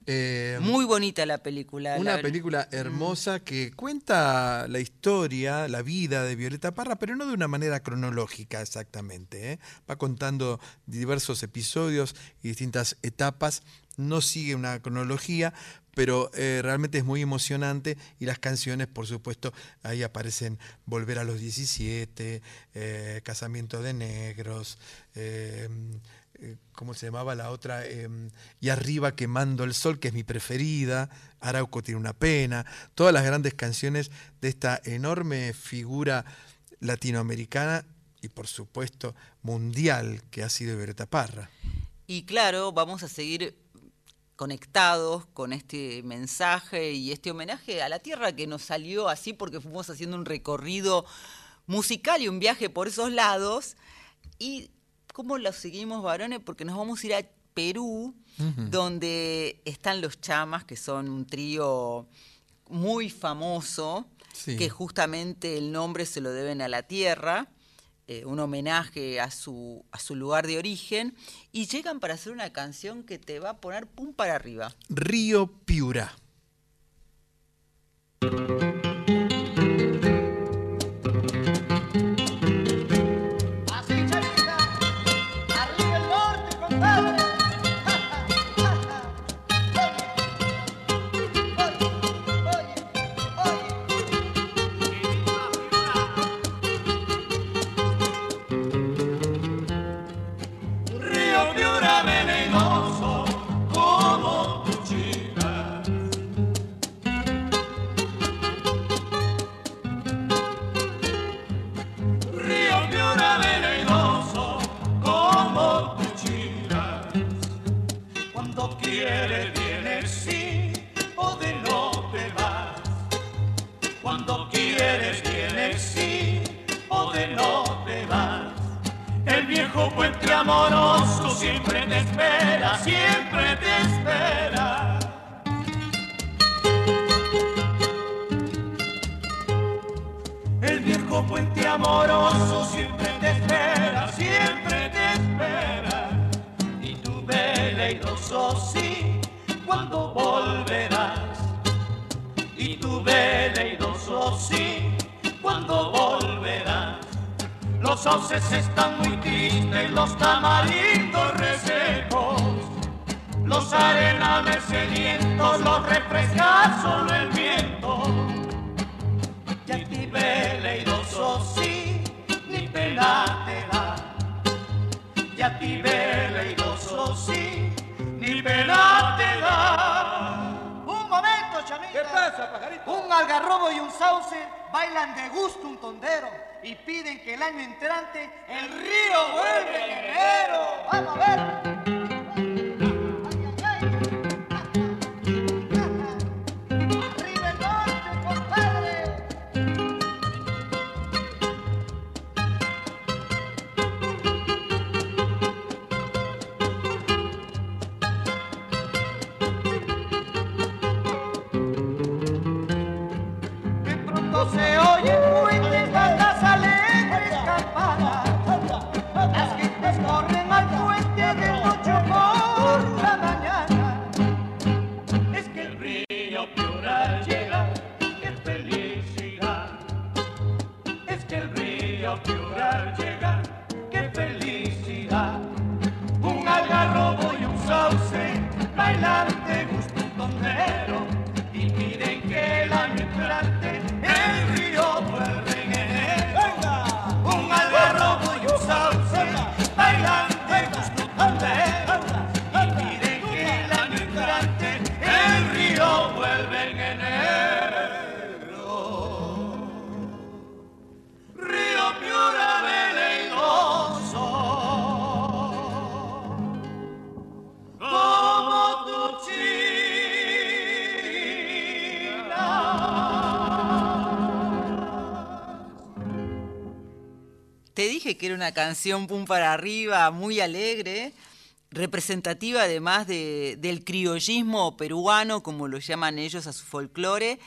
Eh, Muy bonita la película. una la- película hermosa que cuenta la historia, la vida de Violeta Parra, pero no de una manera cronológica exactamente. ¿eh? Va contando diversos episodios y distintas etapas. No sigue una cronología, pero eh, realmente es muy emocionante y las canciones, por supuesto, ahí aparecen Volver a los 17, eh, Casamiento de Negros, eh, eh, ¿cómo se llamaba la otra? Eh, y arriba quemando el sol, que es mi preferida, Arauco tiene una pena, todas las grandes canciones de esta enorme figura latinoamericana y por supuesto mundial que ha sido Violeta Parra. Y claro, vamos a seguir conectados con este mensaje y este homenaje a la tierra que nos salió así porque fuimos haciendo un recorrido musical y un viaje por esos lados. ¿Y cómo lo seguimos, varones? Porque nos vamos a ir a Perú, donde están los chamas, que son un trío muy famoso, que justamente el nombre se lo deben a la tierra. Eh, un homenaje a su, a su lugar de origen, y llegan para hacer una canción que te va a poner pum para arriba. Río Piura. amoroso siempre te espera, siempre te espera. El viejo puente amoroso siempre te espera, siempre te espera. Y tu vela y sí, cuando volverás. Y tu vela y sí, cuando volverás. Los sauces están muy tristes, los tamarindos resecos, los arenales sedientos, los refresca solo el viento. Ya ti y los ni pelatela. Ya ti y los osí, ni pelatela. Un momento, chamita. ¿Qué pasa, pajarito? Un algarrobo y un sauce bailan de gusto un tondero que era una canción pum para arriba, muy alegre, representativa además del criollismo peruano, como lo llaman ellos a su folclore.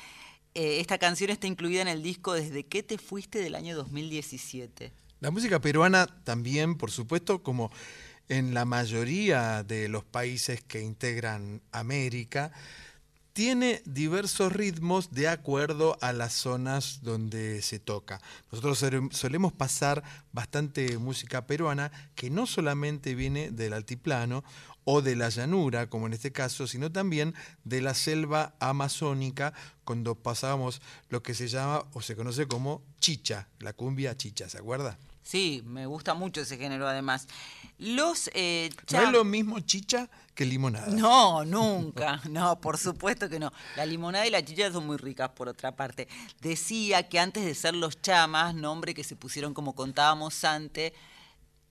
Eh, esta canción está incluida en el disco Desde que te fuiste del año 2017. La música peruana también, por supuesto, como en la mayoría de los países que integran América, tiene diversos ritmos de acuerdo a las zonas donde se toca. Nosotros solemos pasar bastante música peruana que no solamente viene del altiplano o de la llanura, como en este caso, sino también de la selva amazónica, cuando pasábamos lo que se llama o se conoce como chicha, la cumbia chicha, ¿se acuerda? Sí, me gusta mucho ese género además. Los, eh, no es lo mismo chicha que limonada. No, nunca. No, por supuesto que no. La limonada y la chicha son muy ricas, por otra parte. Decía que antes de ser los chamas, nombre que se pusieron como contábamos antes,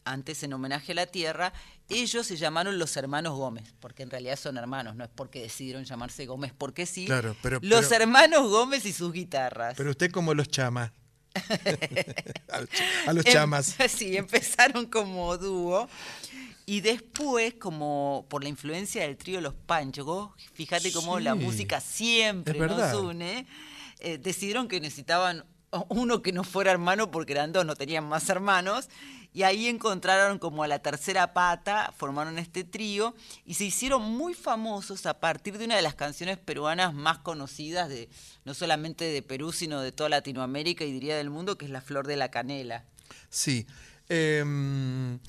antes en homenaje a la tierra, ellos se llamaron los hermanos Gómez, porque en realidad son hermanos, no es porque decidieron llamarse Gómez, porque sí. Claro, pero- los pero- hermanos Gómez y sus guitarras. Pero usted como los chamas. a, los- a los Em- chamas. Sí, empezaron como dúo. Y después, como por la influencia del trío Los Panchos, fíjate cómo la música siempre nos une, eh, decidieron que necesitaban uno que no fuera hermano porque eran dos, no tenían más hermanos. Y ahí encontraron como a la tercera pata, formaron este trío y se hicieron muy famosos a partir de una de las canciones peruanas más conocidas de no solamente de Perú, sino de toda Latinoamérica y diría del mundo, que es La Flor de la Canela. Sí. Em,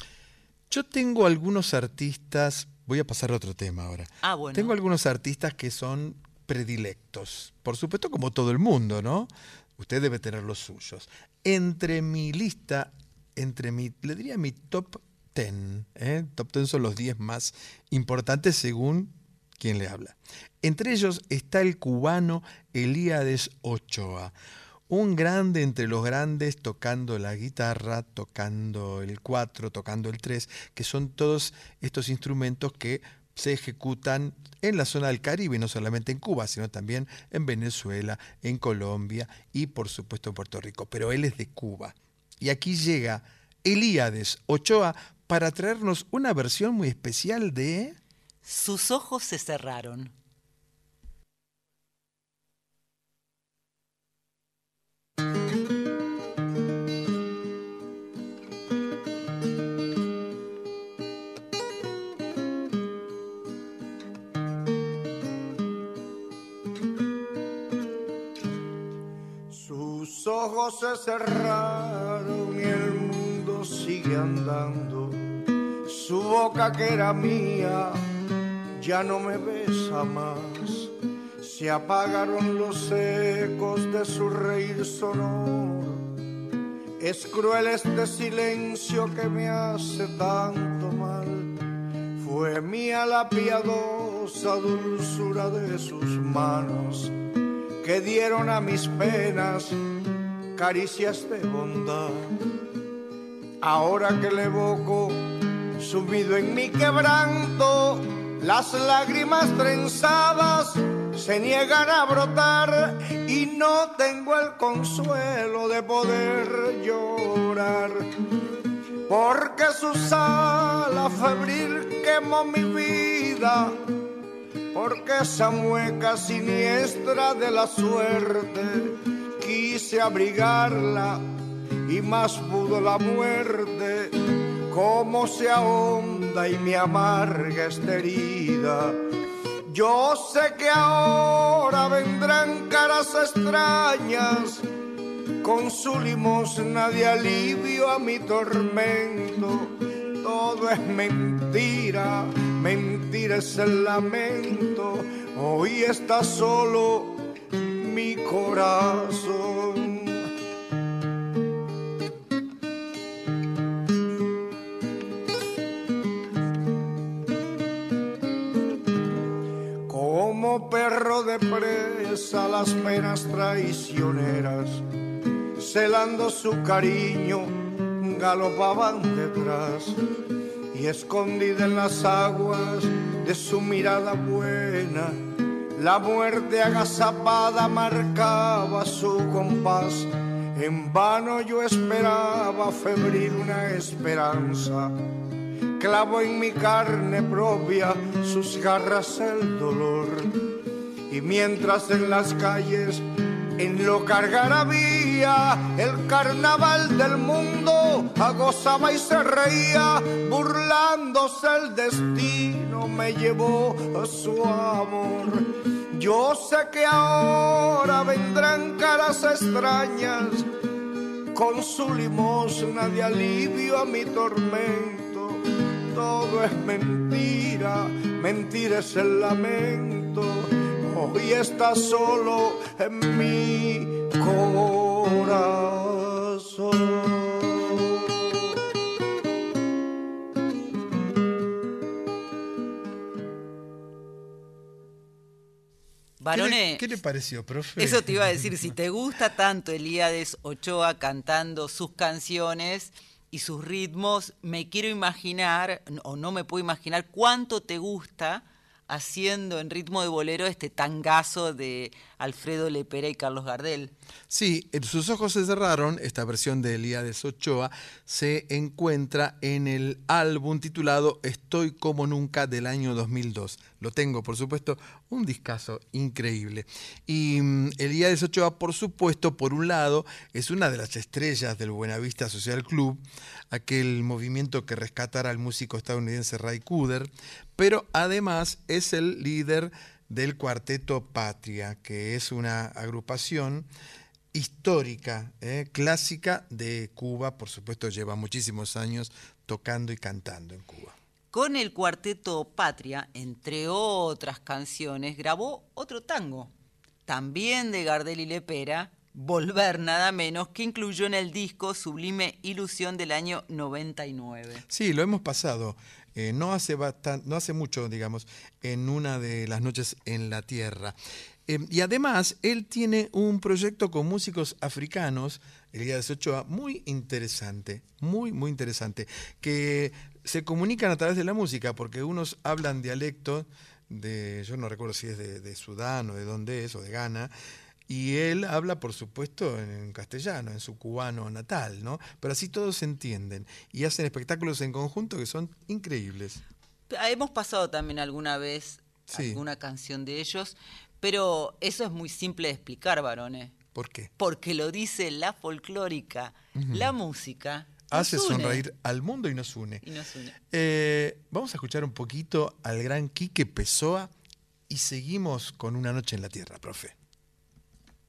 yo tengo algunos artistas, voy a pasar a otro tema ahora. Ah, bueno. Tengo algunos artistas que son predilectos. Por supuesto, como todo el mundo, ¿no? Usted debe tener los suyos. Entre mi lista, entre mi, le diría mi top 10, ¿eh? top 10 son los 10 más importantes según quien le habla. Entre ellos está el cubano Elíades Ochoa, un grande entre los grandes tocando la guitarra, tocando el 4, tocando el 3, que son todos estos instrumentos que se ejecutan en la zona del Caribe, no solamente en Cuba, sino también en Venezuela, en Colombia y por supuesto en Puerto Rico. Pero él es de Cuba. Y aquí llega Elíades Ochoa para traernos una versión muy especial de... Sus ojos se cerraron. Sus ojos se cerraron sigue andando. Su boca que era mía ya no me besa más. Se apagaron los ecos de su reír sonoro. Es cruel este silencio que me hace tanto mal. Fue mía la piadosa dulzura de sus manos que dieron a mis penas caricias de bondad. Ahora que le evoco, sumido en mi quebranto, las lágrimas trenzadas se niegan a brotar y no tengo el consuelo de poder llorar. Porque su sala febril quemó mi vida porque esa mueca siniestra de la suerte quise abrigarla y más pudo la muerte cómo se ahonda y me amarga esta herida. Yo sé que ahora vendrán caras extrañas con su limosna de alivio a mi tormento. Todo es mentira, mentira es el lamento. Hoy está solo mi corazón. Perro de presa las penas traicioneras, celando su cariño, galopaban detrás y escondida en las aguas de su mirada buena, la muerte agazapada marcaba su compás. En vano yo esperaba febril una esperanza, clavo en mi carne propia sus garras el dolor. Y mientras en las calles en lo cargar había el carnaval del mundo, agozaba y se reía, burlándose el destino me llevó a su amor. Yo sé que ahora vendrán caras extrañas con su limosna de alivio a mi tormento. Todo es mentira, mentira es el lamento. Hoy está solo en mi corazón. Varones, ¿Qué le, qué le pareció, profe? Eso te iba a decir, si te gusta tanto Elíades Ochoa cantando sus canciones y sus ritmos, me quiero imaginar, o no me puedo imaginar, cuánto te gusta haciendo en ritmo de bolero este tangazo de Alfredo Lepera y Carlos Gardel. Sí, en sus ojos se cerraron, esta versión de Elías Ochoa se encuentra en el álbum titulado Estoy como nunca del año 2002. Lo tengo, por supuesto, un discazo increíble. Y mm, Elías Ochoa, por supuesto, por un lado, es una de las estrellas del Buenavista Social Club, aquel movimiento que rescatara al músico estadounidense Ray Cooder, pero además es el líder del Cuarteto Patria, que es una agrupación histórica, eh, clásica de Cuba, por supuesto lleva muchísimos años tocando y cantando en Cuba. Con el Cuarteto Patria, entre otras canciones, grabó otro tango, también de Gardel y Lepera, Volver nada menos, que incluyó en el disco Sublime Ilusión del año 99. Sí, lo hemos pasado. Eh, no, hace no hace mucho, digamos, en una de las noches en la Tierra. Em, y además, él tiene un proyecto con músicos africanos, Elías Ochoa, muy interesante, muy, muy interesante, que se comunican a través de la música, porque unos hablan dialecto de, yo no recuerdo si es de, de Sudán o de dónde es, o de Ghana, y él habla, por supuesto, en castellano, en su cubano natal, ¿no? Pero así todos se entienden y hacen espectáculos en conjunto que son increíbles. Hemos pasado también alguna vez alguna canción de ellos, pero eso es muy simple de explicar, varones. ¿Por qué? Porque lo dice la folclórica, la música. Hace sonreír al mundo y nos une. Y nos une. Eh, vamos a escuchar un poquito al gran Quique Pessoa y seguimos con Una Noche en la Tierra, profe.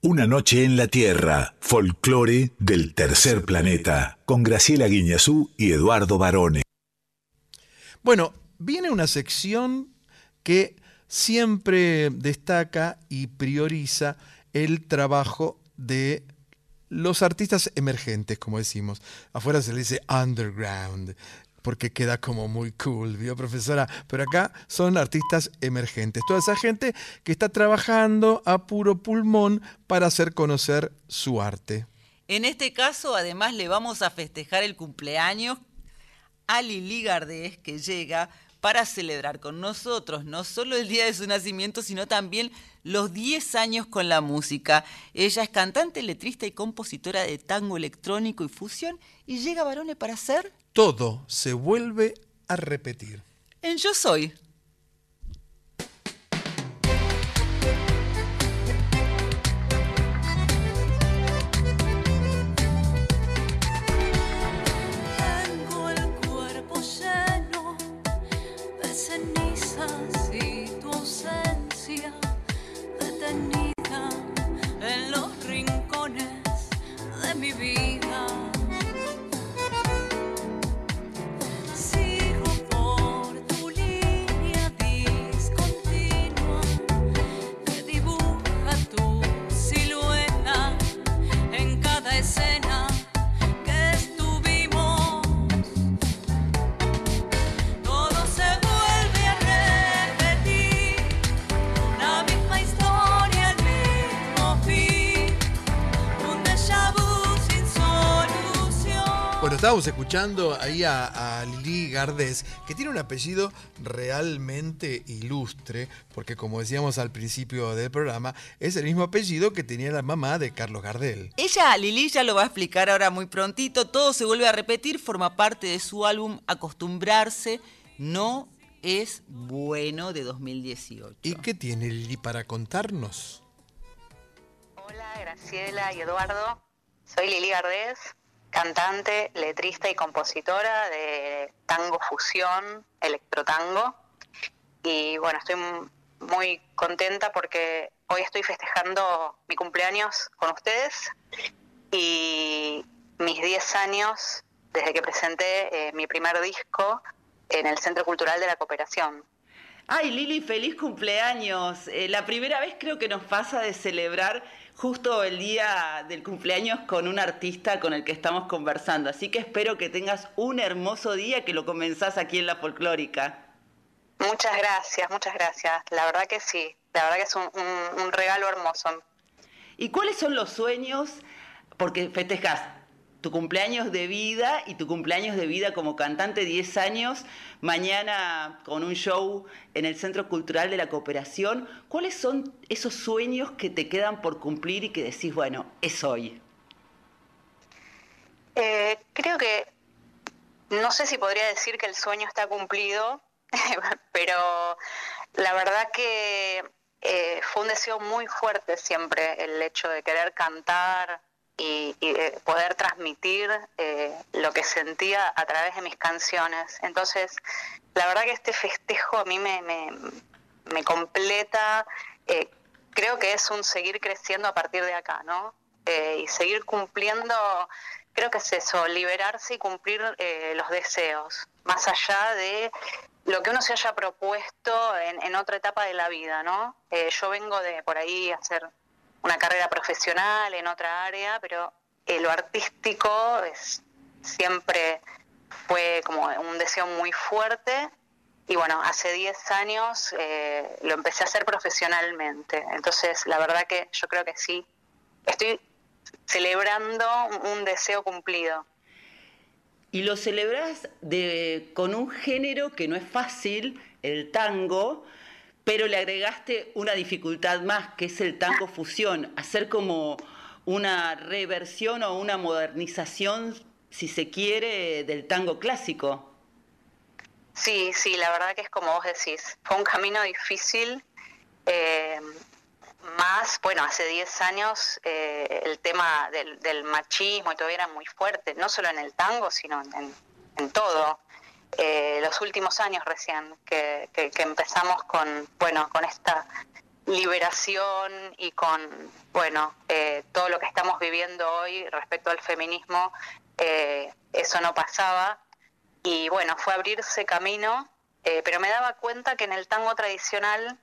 Una noche en la Tierra, folclore del tercer planeta, con Graciela Guiñazú y Eduardo Barone. Bueno, viene una sección que siempre destaca y prioriza el trabajo de los artistas emergentes, como decimos. Afuera se le dice underground, porque queda como muy cool, ¿vio, profesora? Pero acá son artistas emergentes, toda esa gente que está trabajando a puro pulmón para hacer conocer su arte. En este caso, además, le vamos a festejar el cumpleaños a Lili Gardés, que llega para celebrar con nosotros no solo el día de su nacimiento, sino también los 10 años con la música. Ella es cantante, letrista y compositora de tango electrónico y fusión y llega a Barone para ser todo se vuelve a repetir. En Yo Soy. cosas estábamos escuchando ahí a, Lili Gardés, que tiene un apellido realmente ilustre, porque como decíamos al principio del programa, es el mismo apellido que tenía la mamá de Carlos Gardel. Ella, Lili, ya lo va a explicar ahora muy prontito, todo se vuelve a repetir, forma parte de su álbum Acostumbrarse, no es bueno de 2018. ¿Y qué tiene Lili para contarnos? Hola, Graciela y Eduardo. Soy Lili Gardés, cantante, letrista y compositora de tango fusión, electrotango. Y bueno, estoy muy contenta porque hoy estoy festejando mi cumpleaños con ustedes y mis 10 años desde que presenté eh, mi primer disco en el Centro Cultural de la Cooperación. Ay, Lili, feliz cumpleaños. Eh, la primera vez creo que nos pasa de celebrar justo el día del cumpleaños con un artista con el que estamos conversando. Así que espero que tengas un hermoso día que lo comenzás aquí en la folclórica. Muchas gracias, muchas gracias. La verdad que sí, la verdad que es un, regalo hermoso. ¿Y cuáles son los sueños? Porque festejas tu cumpleaños de vida y tu cumpleaños de vida como cantante, 10 años, mañana con un show en el Centro Cultural de la Cooperación. ¿Cuáles son esos sueños que te quedan por cumplir y que decís, bueno, es hoy? Eh, creo que, no sé si podría decir que el sueño está cumplido, pero la verdad que eh, fue un deseo muy fuerte siempre el hecho de querer cantar, y, poder transmitir eh, lo que sentía a través de mis canciones. Entonces, la verdad que este festejo a mí me, me, completa, eh, creo que es un seguir creciendo a partir de acá, ¿no? Eh, y seguir cumpliendo, creo que es eso, liberarse y cumplir los deseos, más allá de lo que uno se haya propuesto en, en otra etapa de la vida, ¿no? yo vengo de por ahí hacer una carrera profesional en otra área, pero eh, lo artístico siempre fue como un deseo muy fuerte y bueno, hace 10 años eh, lo empecé a hacer profesionalmente. Entonces, la verdad que yo creo que sí, estoy celebrando un deseo cumplido. Y lo celebras de, con un género que no es fácil, el tango, pero le agregaste una dificultad más, que es el tango fusión, hacer como una reversión o una modernización, si se quiere, del tango clásico. Sí, sí, la verdad que es como vos decís, fue un camino difícil. Eh, más, bueno, hace 10 años eh, el tema del, machismo y todo era muy fuerte, no solo en el tango, sino en todo. Eh, los últimos años recién que, empezamos con, bueno, con esta liberación y con, bueno, eh, todo lo que estamos viviendo hoy respecto al feminismo, eh, eso no pasaba. Y bueno, fue abrirse camino, pero me daba cuenta que en el tango tradicional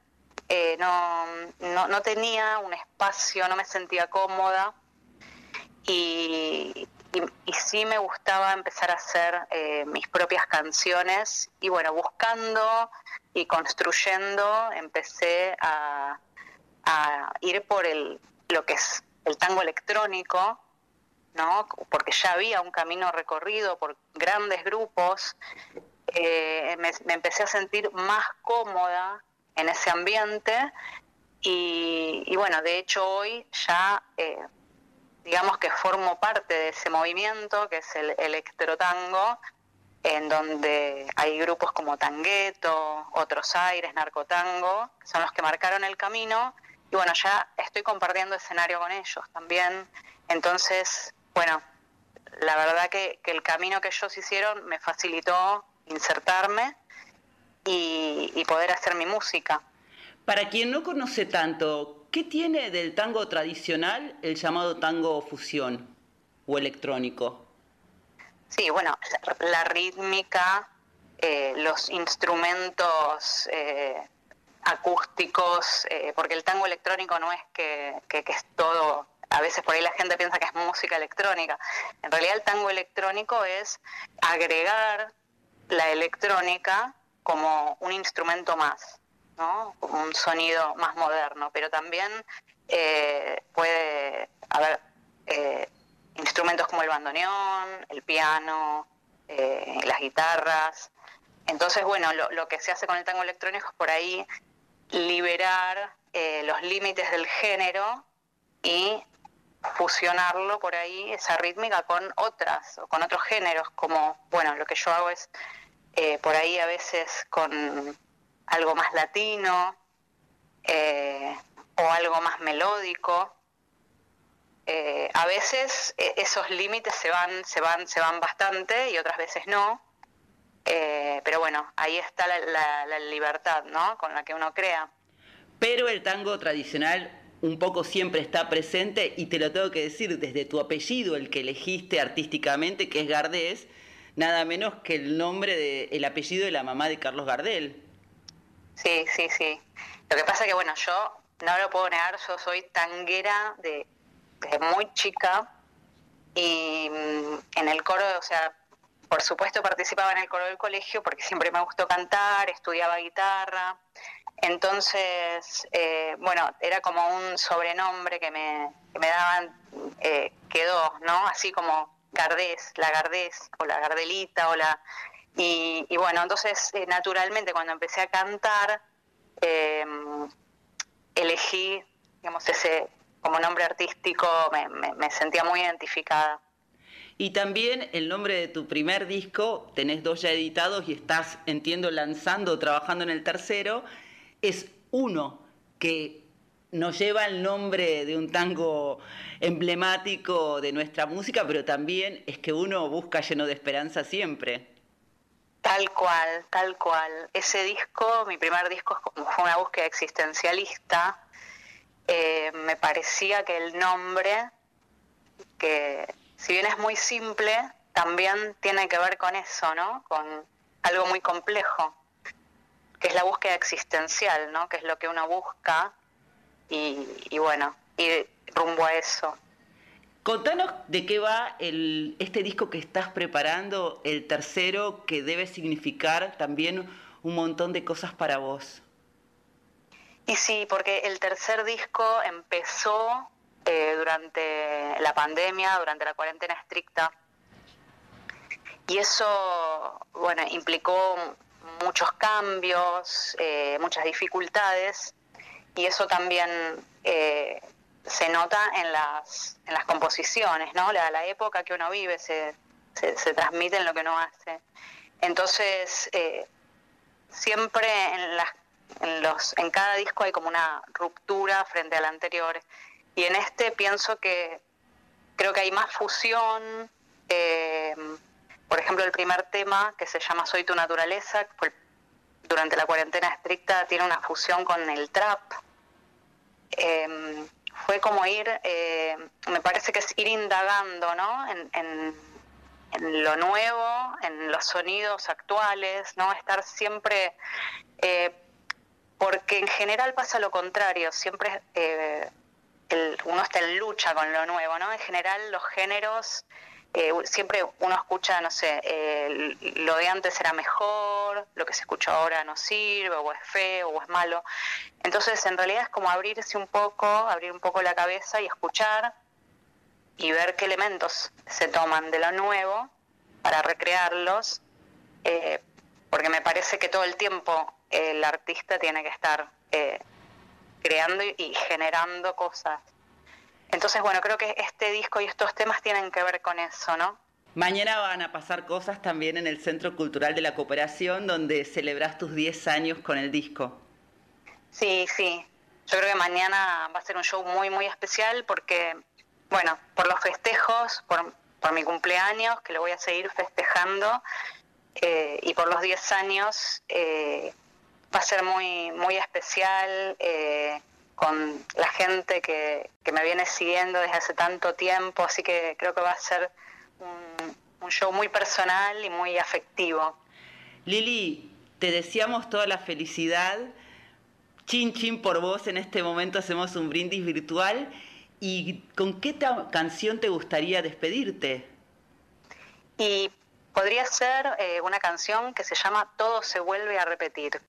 no, no, no tenía un espacio, no me sentía cómoda. Y, y, sí me gustaba empezar a hacer eh, mis propias canciones. Y bueno, buscando y construyendo empecé a, ir por el, lo que es el tango electrónico, ¿no? porque ya había un camino recorrido por grandes grupos, eh, me, empecé a sentir más cómoda en ese ambiente. Y, bueno, de hecho hoy ya... Eh, digamos que formo parte de ese movimiento que es el electrotango, en donde hay grupos como Tangueto, Otros Aires, Narcotango, que son los que marcaron el camino. Y bueno, ya estoy compartiendo escenario con ellos también. Entonces, bueno, la verdad que, el camino que ellos hicieron me facilitó insertarme y poder hacer mi música. Para quien no conoce tanto, ¿Qué tiene del tango tradicional el llamado tango fusión o electrónico? Sí, bueno, la rítmica, eh, los instrumentos eh, acústicos, eh, porque el tango electrónico no es que, es todo, a veces por ahí la gente piensa que es música electrónica. En realidad el tango electrónico es agregar la electrónica como un instrumento más. ¿No? un sonido más moderno, pero también eh, puede haber eh, instrumentos como el bandoneón, el piano, eh, las guitarras. Entonces, bueno, lo, que se hace con el tango electrónico es por ahí liberar los límites del género y fusionarlo por ahí, esa rítmica, con otras, o con otros géneros, como, bueno, lo que yo hago es por ahí a veces con algo más latino eh, o algo más melódico. Eh, a veces eh, esos límites se van, se van, se van bastante y otras veces no. pero bueno, ahí está la, libertad, ¿no? Con la que uno crea. Pero el tango tradicional un poco siempre está presente y te lo tengo que decir desde tu apellido, el que elegiste artísticamente, que es Gardés, nada menos que el nombre de, el apellido de la mamá de Carlos Gardel. Sí, sí, sí. Lo que pasa que, bueno, yo no lo puedo negar, yo soy tanguera de, desde muy chica y mm, en el coro, o sea, por supuesto participaba en el coro del colegio porque siempre me gustó cantar, estudiaba guitarra. Entonces, eh, bueno, era como un sobrenombre que me, que me daban, eh, quedó, ¿no? Así como Gardés, la Gardés o la Gardelita o la... Y, bueno, entonces eh, naturalmente cuando empecé a cantar eh, elegí, digamos, ese como nombre artístico, me, me- me sentía muy identificada. Y también el nombre de tu primer disco, tenés dos ya editados y estás, entiendo, lanzando, trabajando en el tercero, es uno que nos lleva el nombre de un tango emblemático de nuestra música, pero también es que uno busca lleno de esperanza siempre. Tal cual, tal cual. Ese disco, mi primer disco, fue una búsqueda existencialista. Eh, me parecía que el nombre, que si bien es muy simple, también tiene que ver con eso, ¿no? Con algo muy complejo, que es la búsqueda existencial, ¿no? Que es lo que uno busca y, y bueno, ir rumbo a eso. Contanos de qué va este disco que estás preparando, el tercero, que debe significar también un montón de cosas para vos. Y sí, porque el tercer disco empezó eh, durante la pandemia, durante la cuarentena estricta. Y eso, bueno, implicó muchos cambios, eh, muchas dificultades, y eso también eh, se nota en las, en las composiciones, ¿no? La, la época que uno vive se, se, se transmite en lo que uno hace. Entonces, eh, siempre en, las, en, los, en cada disco hay como una ruptura frente al anterior. Y en este pienso que creo que hay más fusión. eh, por ejemplo, el primer tema que se llama Soy tu naturaleza, fue durante la cuarentena estricta, tiene una fusión con el trap. Eh, fue como ir, eh, me parece que es ir indagando, ¿no? En, en- lo nuevo, en los sonidos actuales, ¿no? Estar siempre, eh, porque en general pasa lo contrario, siempre eh, el- uno está en lucha con lo nuevo, ¿no? En general los géneros, eh, siempre uno escucha, no sé, lo de antes era mejor, lo que se escucha ahora no sirve, o es feo, o es malo. Entonces, en realidad es como abrirse un poco, abrir un poco la cabeza y escuchar y ver qué elementos se toman de lo nuevo para recrearlos, eh, porque me parece que todo el tiempo el artista tiene que estar eh, creando y generando cosas. Entonces, bueno, creo que este disco y estos temas tienen que ver con eso, ¿no? Mañana van a pasar cosas también en el Centro Cultural de la Cooperación, donde celebrás tus 10 años con el disco. Sí, sí. Yo creo que mañana va a ser un show muy, muy especial porque, bueno, por los festejos, por, por mi cumpleaños, que lo voy a seguir festejando, eh, y por los 10 años, eh, va a ser muy, muy especial eh, con la gente que, que me viene siguiendo desde hace tanto tiempo, así que creo que va a ser un, un show muy personal y muy afectivo. Lili, te deseamos toda la felicidad. Chin chin por vos, en este momento hacemos un brindis virtual. ¿Y con qué canción te gustaría despedirte? Y podría ser eh, una canción que se llama Todo se vuelve a repetir.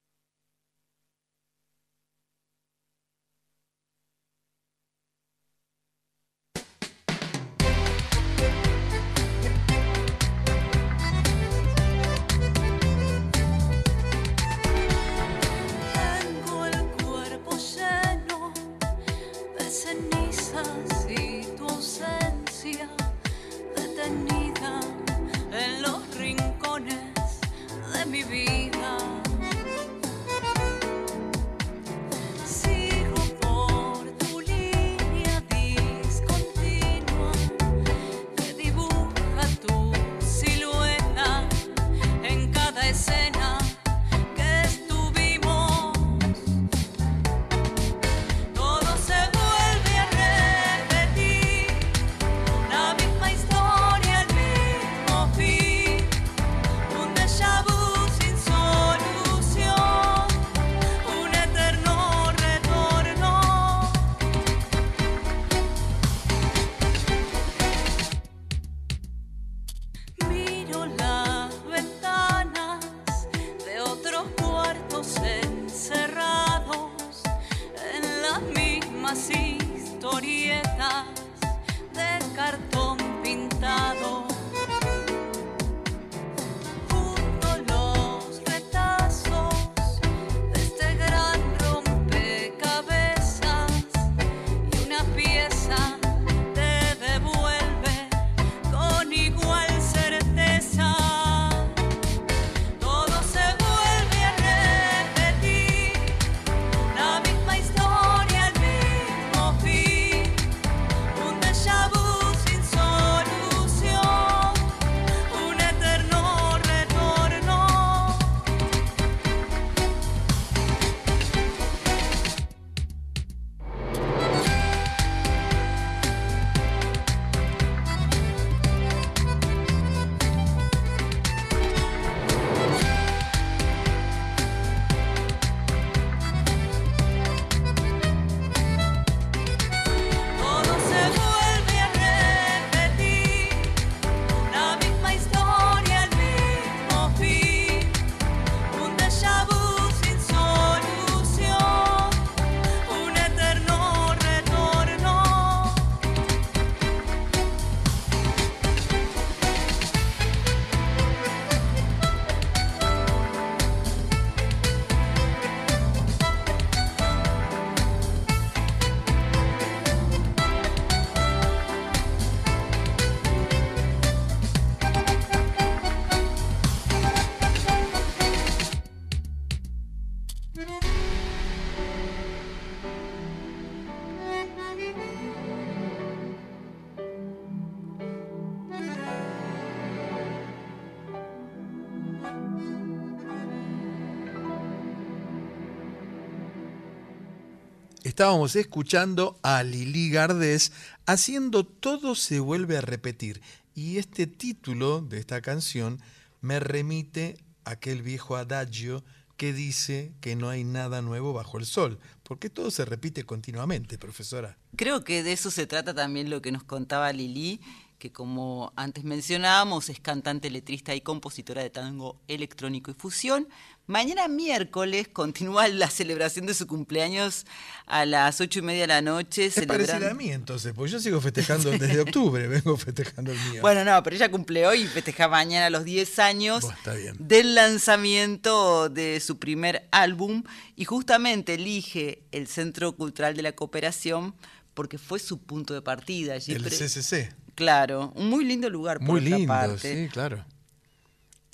Estábamos escuchando a Lili Gardés haciendo Todo se vuelve a repetir. Y este título de esta canción me remite a aquel viejo adagio que dice que no hay nada nuevo bajo el sol, porque todo se repite continuamente, profesora. Creo que de eso se trata también lo que nos contaba Lili, que como antes mencionábamos es cantante, letrista y compositora de tango electrónico y fusión. Mañana miércoles continúa la celebración de su cumpleaños a las ocho y media de la noche. Es celebran- parecida a mí entonces, porque yo sigo festejando desde octubre, vengo festejando el mío. Bueno, no, pero ella cumple hoy y festeja mañana los 10 años Bueno, está bien. del lanzamiento de su primer álbum y justamente elige el Centro Cultural de la Cooperación porque fue su punto de partida. allí el pre- CCC. Claro, un muy lindo lugar por Muy otra lindo, parte. sí, claro.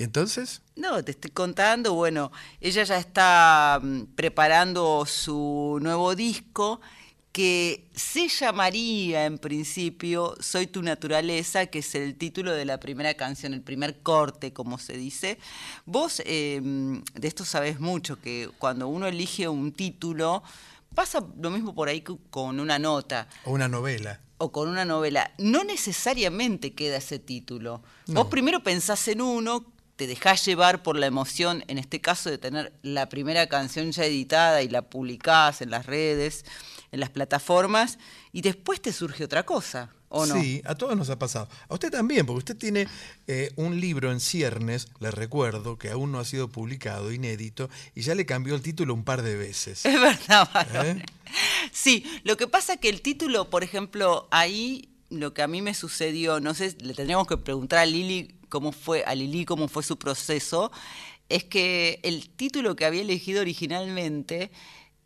¿Y entonces? No, te estoy contando, bueno, ella ya está mm, preparando su nuevo disco que se llamaría en principio Soy tu naturaleza, que es el título de la primera canción, el primer corte, como se dice. Vos eh, de esto sabés mucho, que cuando uno elige un título, pasa lo mismo por ahí que con una nota O una novela. o con una novela, no necesariamente queda ese título. No. Vos primero pensás en uno, te dejás llevar por la emoción, en este caso de tener la primera canción ya editada y la publicás en las redes, en las plataformas, y después te surge otra cosa, ¿o no? Sí, a todos nos ha pasado. A usted también, porque usted tiene eh, un libro en ciernes, le recuerdo, que aún no ha sido publicado, inédito, y ya le cambió el título un par de veces. Es verdad, Varón. ¿Eh? Sí, lo que pasa que el título, por ejemplo, ahí lo que a mí me sucedió, no sé, le tendríamos que preguntar a Lili cómo fue, a Lili cómo fue su proceso, es que el título que había elegido originalmente,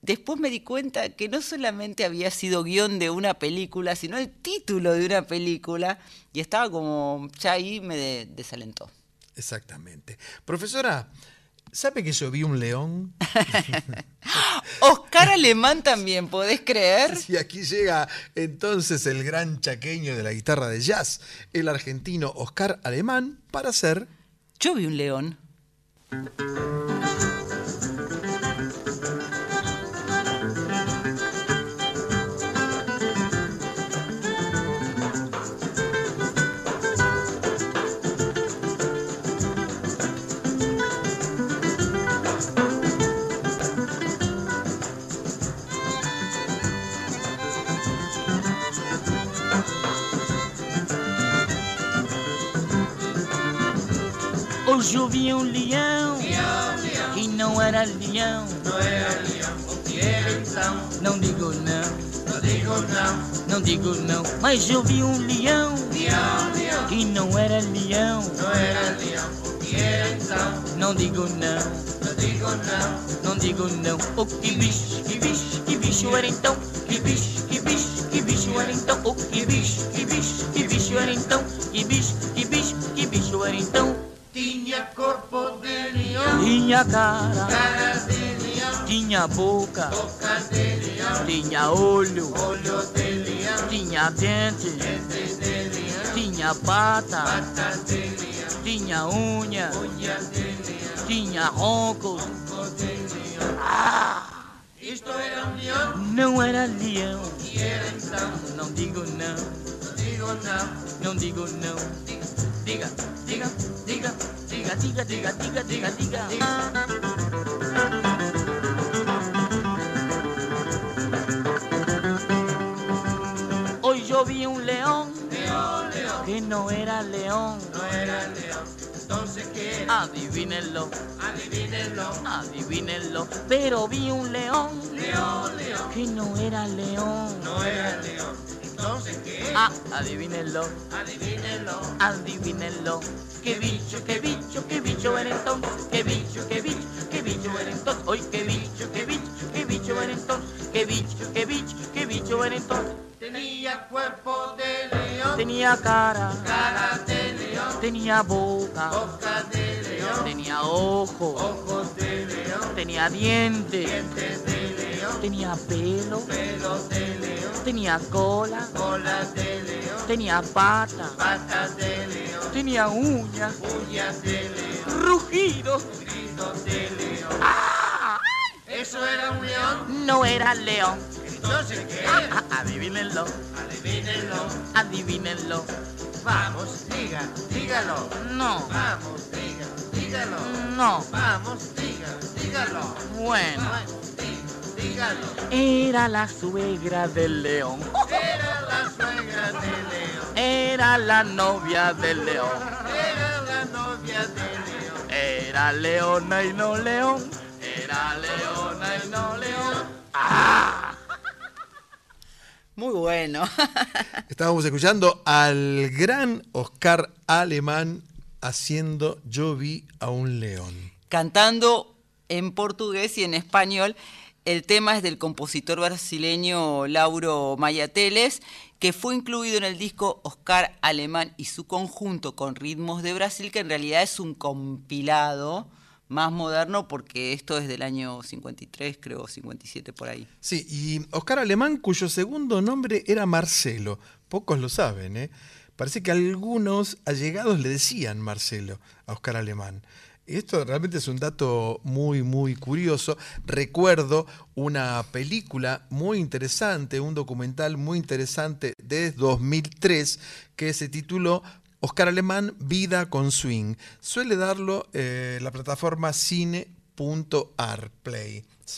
después me di cuenta que no solamente había sido guion de una película, sino el título de una película, y estaba como, ya ahí me de- desalentó. Exactamente. Profesora, ¿sabe que yo vi un león? Oscar Alemán también, ¿podés creer? Y aquí llega entonces el gran chaqueño de la guitarra de jazz, el argentino Oscar Alemán, para hacer... Yo vi un león. Hoje eu vi um leão que não era leão. Não era leão, o que era então? Não digo não, não digo não, não digo não. Mas eu vi um leão que não era leão. Não era leão, o que era então? Não digo não, não digo não, não digo não. O que bicho, que bicho, que bicho era então? Que bicho, que bicho, que bicho era então? O que bicho, que bicho, que bicho era então? Que bicho, que bicho, que bicho era então? Tinha corpo de leão, Tinha cara, cara de leão, tinha boca, boca de leão, tinha olho, olho de leão, tinha dente, dente de leão, tinha pata, pata de leão, tinha unha, unha de leão, tinha ronco. ronco de leão. Ah, Isto era um leão, não era leão, que era então? não digo não, Não digo não, não digo não. Diga, diga, diga, diga, diga, diga, diga, diga, diga, diga. Hoy yo vi un león que no era león. não era leão. Entonces era? Adivínenlo, Adivínenlo, adivínenlo. Pero vi un león que no era león. era Ah, adivínenlo, Adivínenlo, adivínenlo. Qué bicho, qué bicho, qué bicho era entonces. Qué bicho, qué bicho, qué bicho era entonces. Hoy qué bicho, qué bicho, qué bicho era entonces. Qué bicho, qué bicho, qué bicho era entonces. tenía cuerpo de león, Tenía cara, cara de león, tenía boca, boca de león, tenía ojo, ojos de león, tenía dientes, dientes de león, tenía pelo, pelo de león, tenía cola, cola de león, tenía pata, patas de león, tenía uñas, uñas de león, rugidos. gritos de león. ¡Ah! ¿Eso era un león? No era león, sé qué. adivínenlo. Adivínenlo. Adivínenlo. Vamos, diga, dígalo. No. Vamos, diga, dígalo. No. Vamos, diga, dígalo. Bueno. Dígalo. Era la suegra del león. Era la suegra del león. Era la novia del león. Era la novia del león. Era leona y no león. Era leona y no león. ¡Ah! Muy bueno. Estábamos escuchando al gran Oscar Alemán haciendo Yo vi a un león. Cantando en portugués y en español. El tema es del compositor brasileño Lauro Mayateles, que fue incluido en el disco Oscar Alemán y su conjunto con ritmos de Brasil, que en realidad es un compilado más moderno porque esto es del año 53, creo, 57 por ahí. Sí, y Oscar Alemán, cuyo segundo nombre era Marcelo. Pocos lo saben, ¿eh? Parece que algunos allegados le decían Marcelo a Oscar Alemán. Esto realmente es un dato muy, muy curioso. Recuerdo una película muy interesante, un documental muy interesante de 2003 que se tituló Oscar Alemán, Vida con Swing. Suele darlo eh, la plataforma cine.arplay.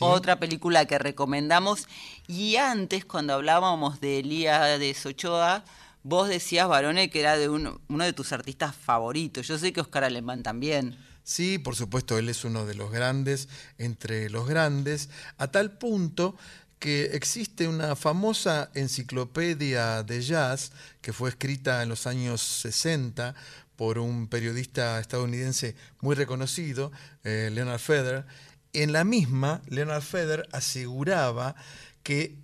Otra película que recomendamos. Y antes, cuando hablábamos de Elías Ochoa, vos decías, Barone, que era de uno, uno de tus artistas favoritos. Yo sé que Oscar Alemán también. Sí, por supuesto, él es uno de los grandes entre los grandes, a tal punto que existe una famosa enciclopedia de jazz que fue escrita en los años 60 por un periodista estadounidense muy reconocido, eh, Leonard Feather. En la misma, Leonard Feather aseguraba que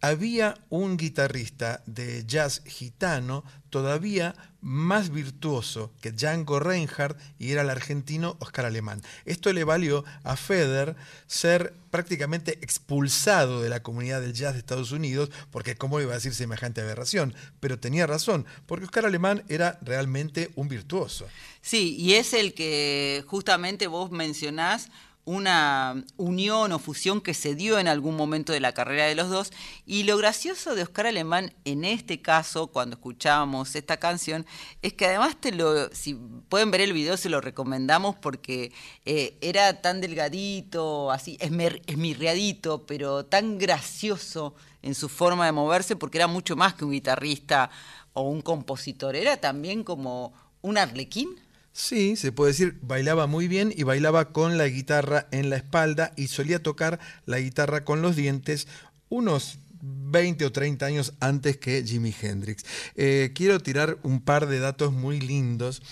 había un guitarrista de jazz gitano todavía más virtuoso que Django Reinhardt y era el argentino Oscar Alemán. Esto le valió a Feder ser prácticamente expulsado de la comunidad del jazz de Estados Unidos, porque cómo iba a decir semejante aberración, pero tenía razón, porque Oscar Alemán era realmente un virtuoso. Sí, y es el que justamente vos mencionás una unión o fusión que se dio en algún momento de la carrera de los dos. Y lo gracioso de Oscar Alemán en este caso, cuando escuchábamos esta canción, es que además te lo, si pueden ver el video, se lo recomendamos porque eh, era tan delgadito, así, esmer- esmirriadito, pero tan gracioso en su forma de moverse, porque era mucho más que un guitarrista o un compositor, era también como un arlequín. Sí, se puede decir, bailaba muy bien y bailaba con la guitarra en la espalda y solía tocar la guitarra con los dientes unos 20 o 30 años antes que Jimi Hendrix. Eh, quiero tirar un par de datos muy lindos.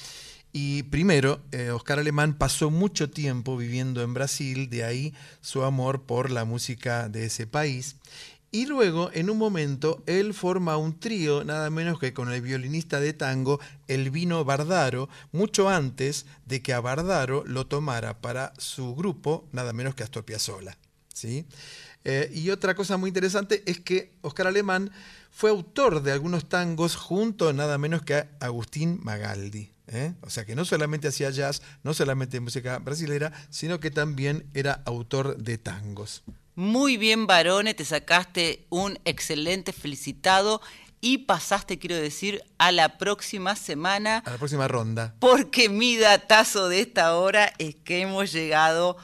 Y primero, eh, Oscar Alemán pasó mucho tiempo viviendo en Brasil, de ahí su amor por la música de ese país. Y luego, en un momento, él forma un trío, nada menos que con el violinista de tango Elvino Bardaro, mucho antes de que a Bardaro lo tomara para su grupo, nada menos que Astor Piazzolla. ¿sí? Eh, y otra cosa muy interesante es que Oscar Alemán fue autor de algunos tangos junto nada menos que a Agustín Magaldi. ¿eh? O sea que no solamente hacía jazz, no solamente música brasilera, sino que también era autor de tangos. Muy bien, varones, te sacaste un excelente felicitado y pasaste, quiero decir, a la próxima semana, A la próxima ronda. porque mi datazo de esta hora es que hemos llegado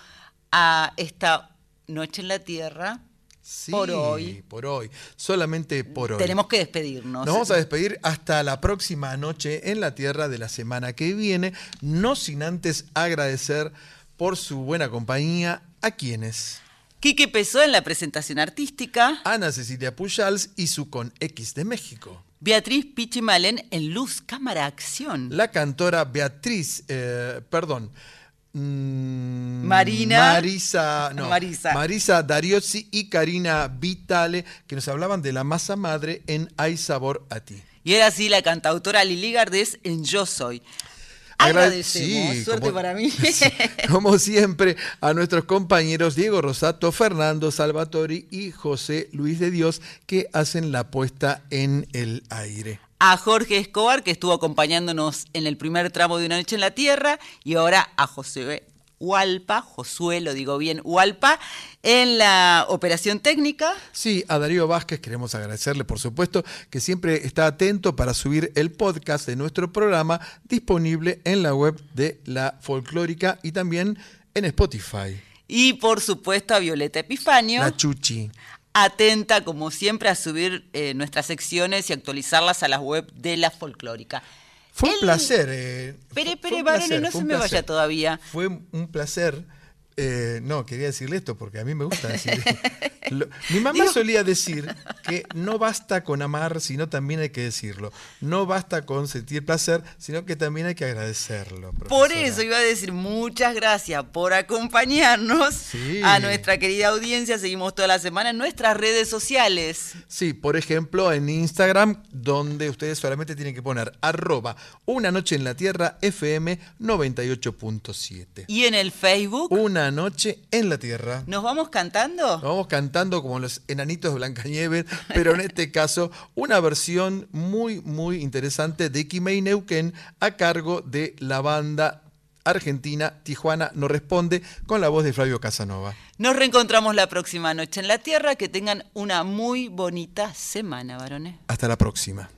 a esta noche en la Tierra Sí, por hoy. Por hoy. Solamente por hoy. Tenemos que despedirnos. Nos vamos a despedir hasta la próxima noche en la Tierra de la semana que viene, no sin antes agradecer por su buena compañía a quienes. Quique Pesó en la presentación artística. Ana Cecilia Pujals y su Con X de México. Beatriz Pichimalén en Luz, Cámara, Acción. La cantora Beatriz, eh, perdón. mm, Marina- Marisa, no, Marisa. Marisa Dariozzi y Karina Vitale, que nos hablaban de la masa madre en Hay Sabor a ti. Y era así la cantautora Lili Gardés en Yo Soy. Agra- Agradecemos, sí, suerte como- para mí. Como siempre, a nuestros compañeros Diego Rosato, Fernando Salvatori y José Luis de Dios que hacen la puesta en el aire. a Jorge Escobar, que estuvo acompañándonos en el primer tramo de Una Noche en la Tierra, y ahora a José Hualpa, Josué, lo digo bien, Hualpa, en la operación técnica. Sí, a Darío Vázquez queremos agradecerle, por supuesto, que siempre está atento para subir el podcast de nuestro programa disponible en la web de la folclórica y también en Spotify. Y por supuesto a Violeta Epifanio. La Chuchi. Atenta, como siempre, a subir eh, nuestras secciones y actualizarlas a la web de la folclórica. Fue un placer. eh, Pere, fue pere, un varones, placer, no se me vaya todavía. Fue un placer. Eh, no, quería decirle esto porque a mí me gusta decir. Lo- mi mamá solía decir que no basta con amar, sino también hay que decirlo. No basta con sentir placer, sino que también hay que agradecerlo. Por eso iba a decir muchas gracias por acompañarnos Sí. a nuestra querida audiencia. Seguimos toda la semana en nuestras redes sociales. Sí, por ejemplo, en Instagram, donde ustedes solamente tienen que poner arroba una noche en la tierra FM 98.7. Y en el Facebook. Una noche en la tierra. ¿Nos vamos cantando? Nos vamos cantando como los enanitos de Blancanieves, pero en este caso una versión muy, muy interesante de Kimei Neuquén a cargo de la banda argentina Tijuana No Responde con la voz de Flavio Casanova. Nos reencontramos la próxima noche en la Tierra. Que tengan una muy bonita semana, varones. Hasta la próxima.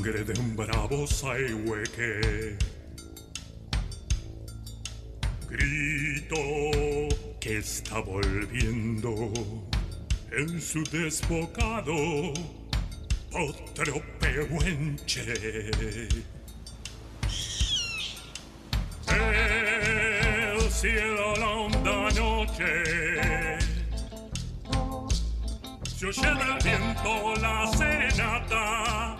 Sangre de un bravo saehueque. Grito que está volviendo en su desbocado otro pehuenche. El cielo la honda noche se oye del viento la serenata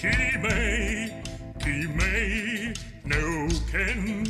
Quimei, Quimei, Neuquén, Neuquén.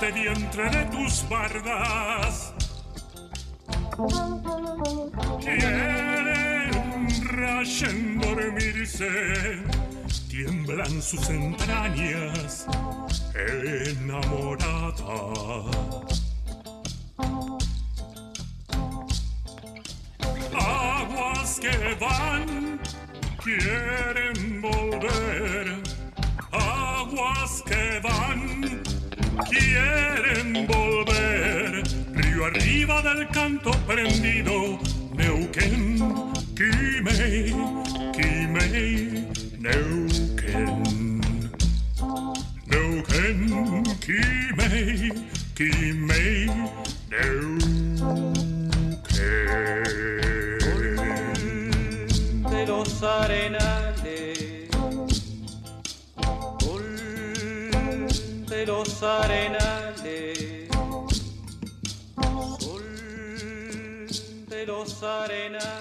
Agreste vientre de tus bardas. Quieren rayen dormirse, tiemblan sus entrañas enamorada. Aguas que van, quieren volver. arriba del canto prendido, Neuquén, Quimei, Quimei, Neuquén. Neuquén, Quimei, Quimei, Neuquén. De los arenales, de los arenales. Sol de los arenales.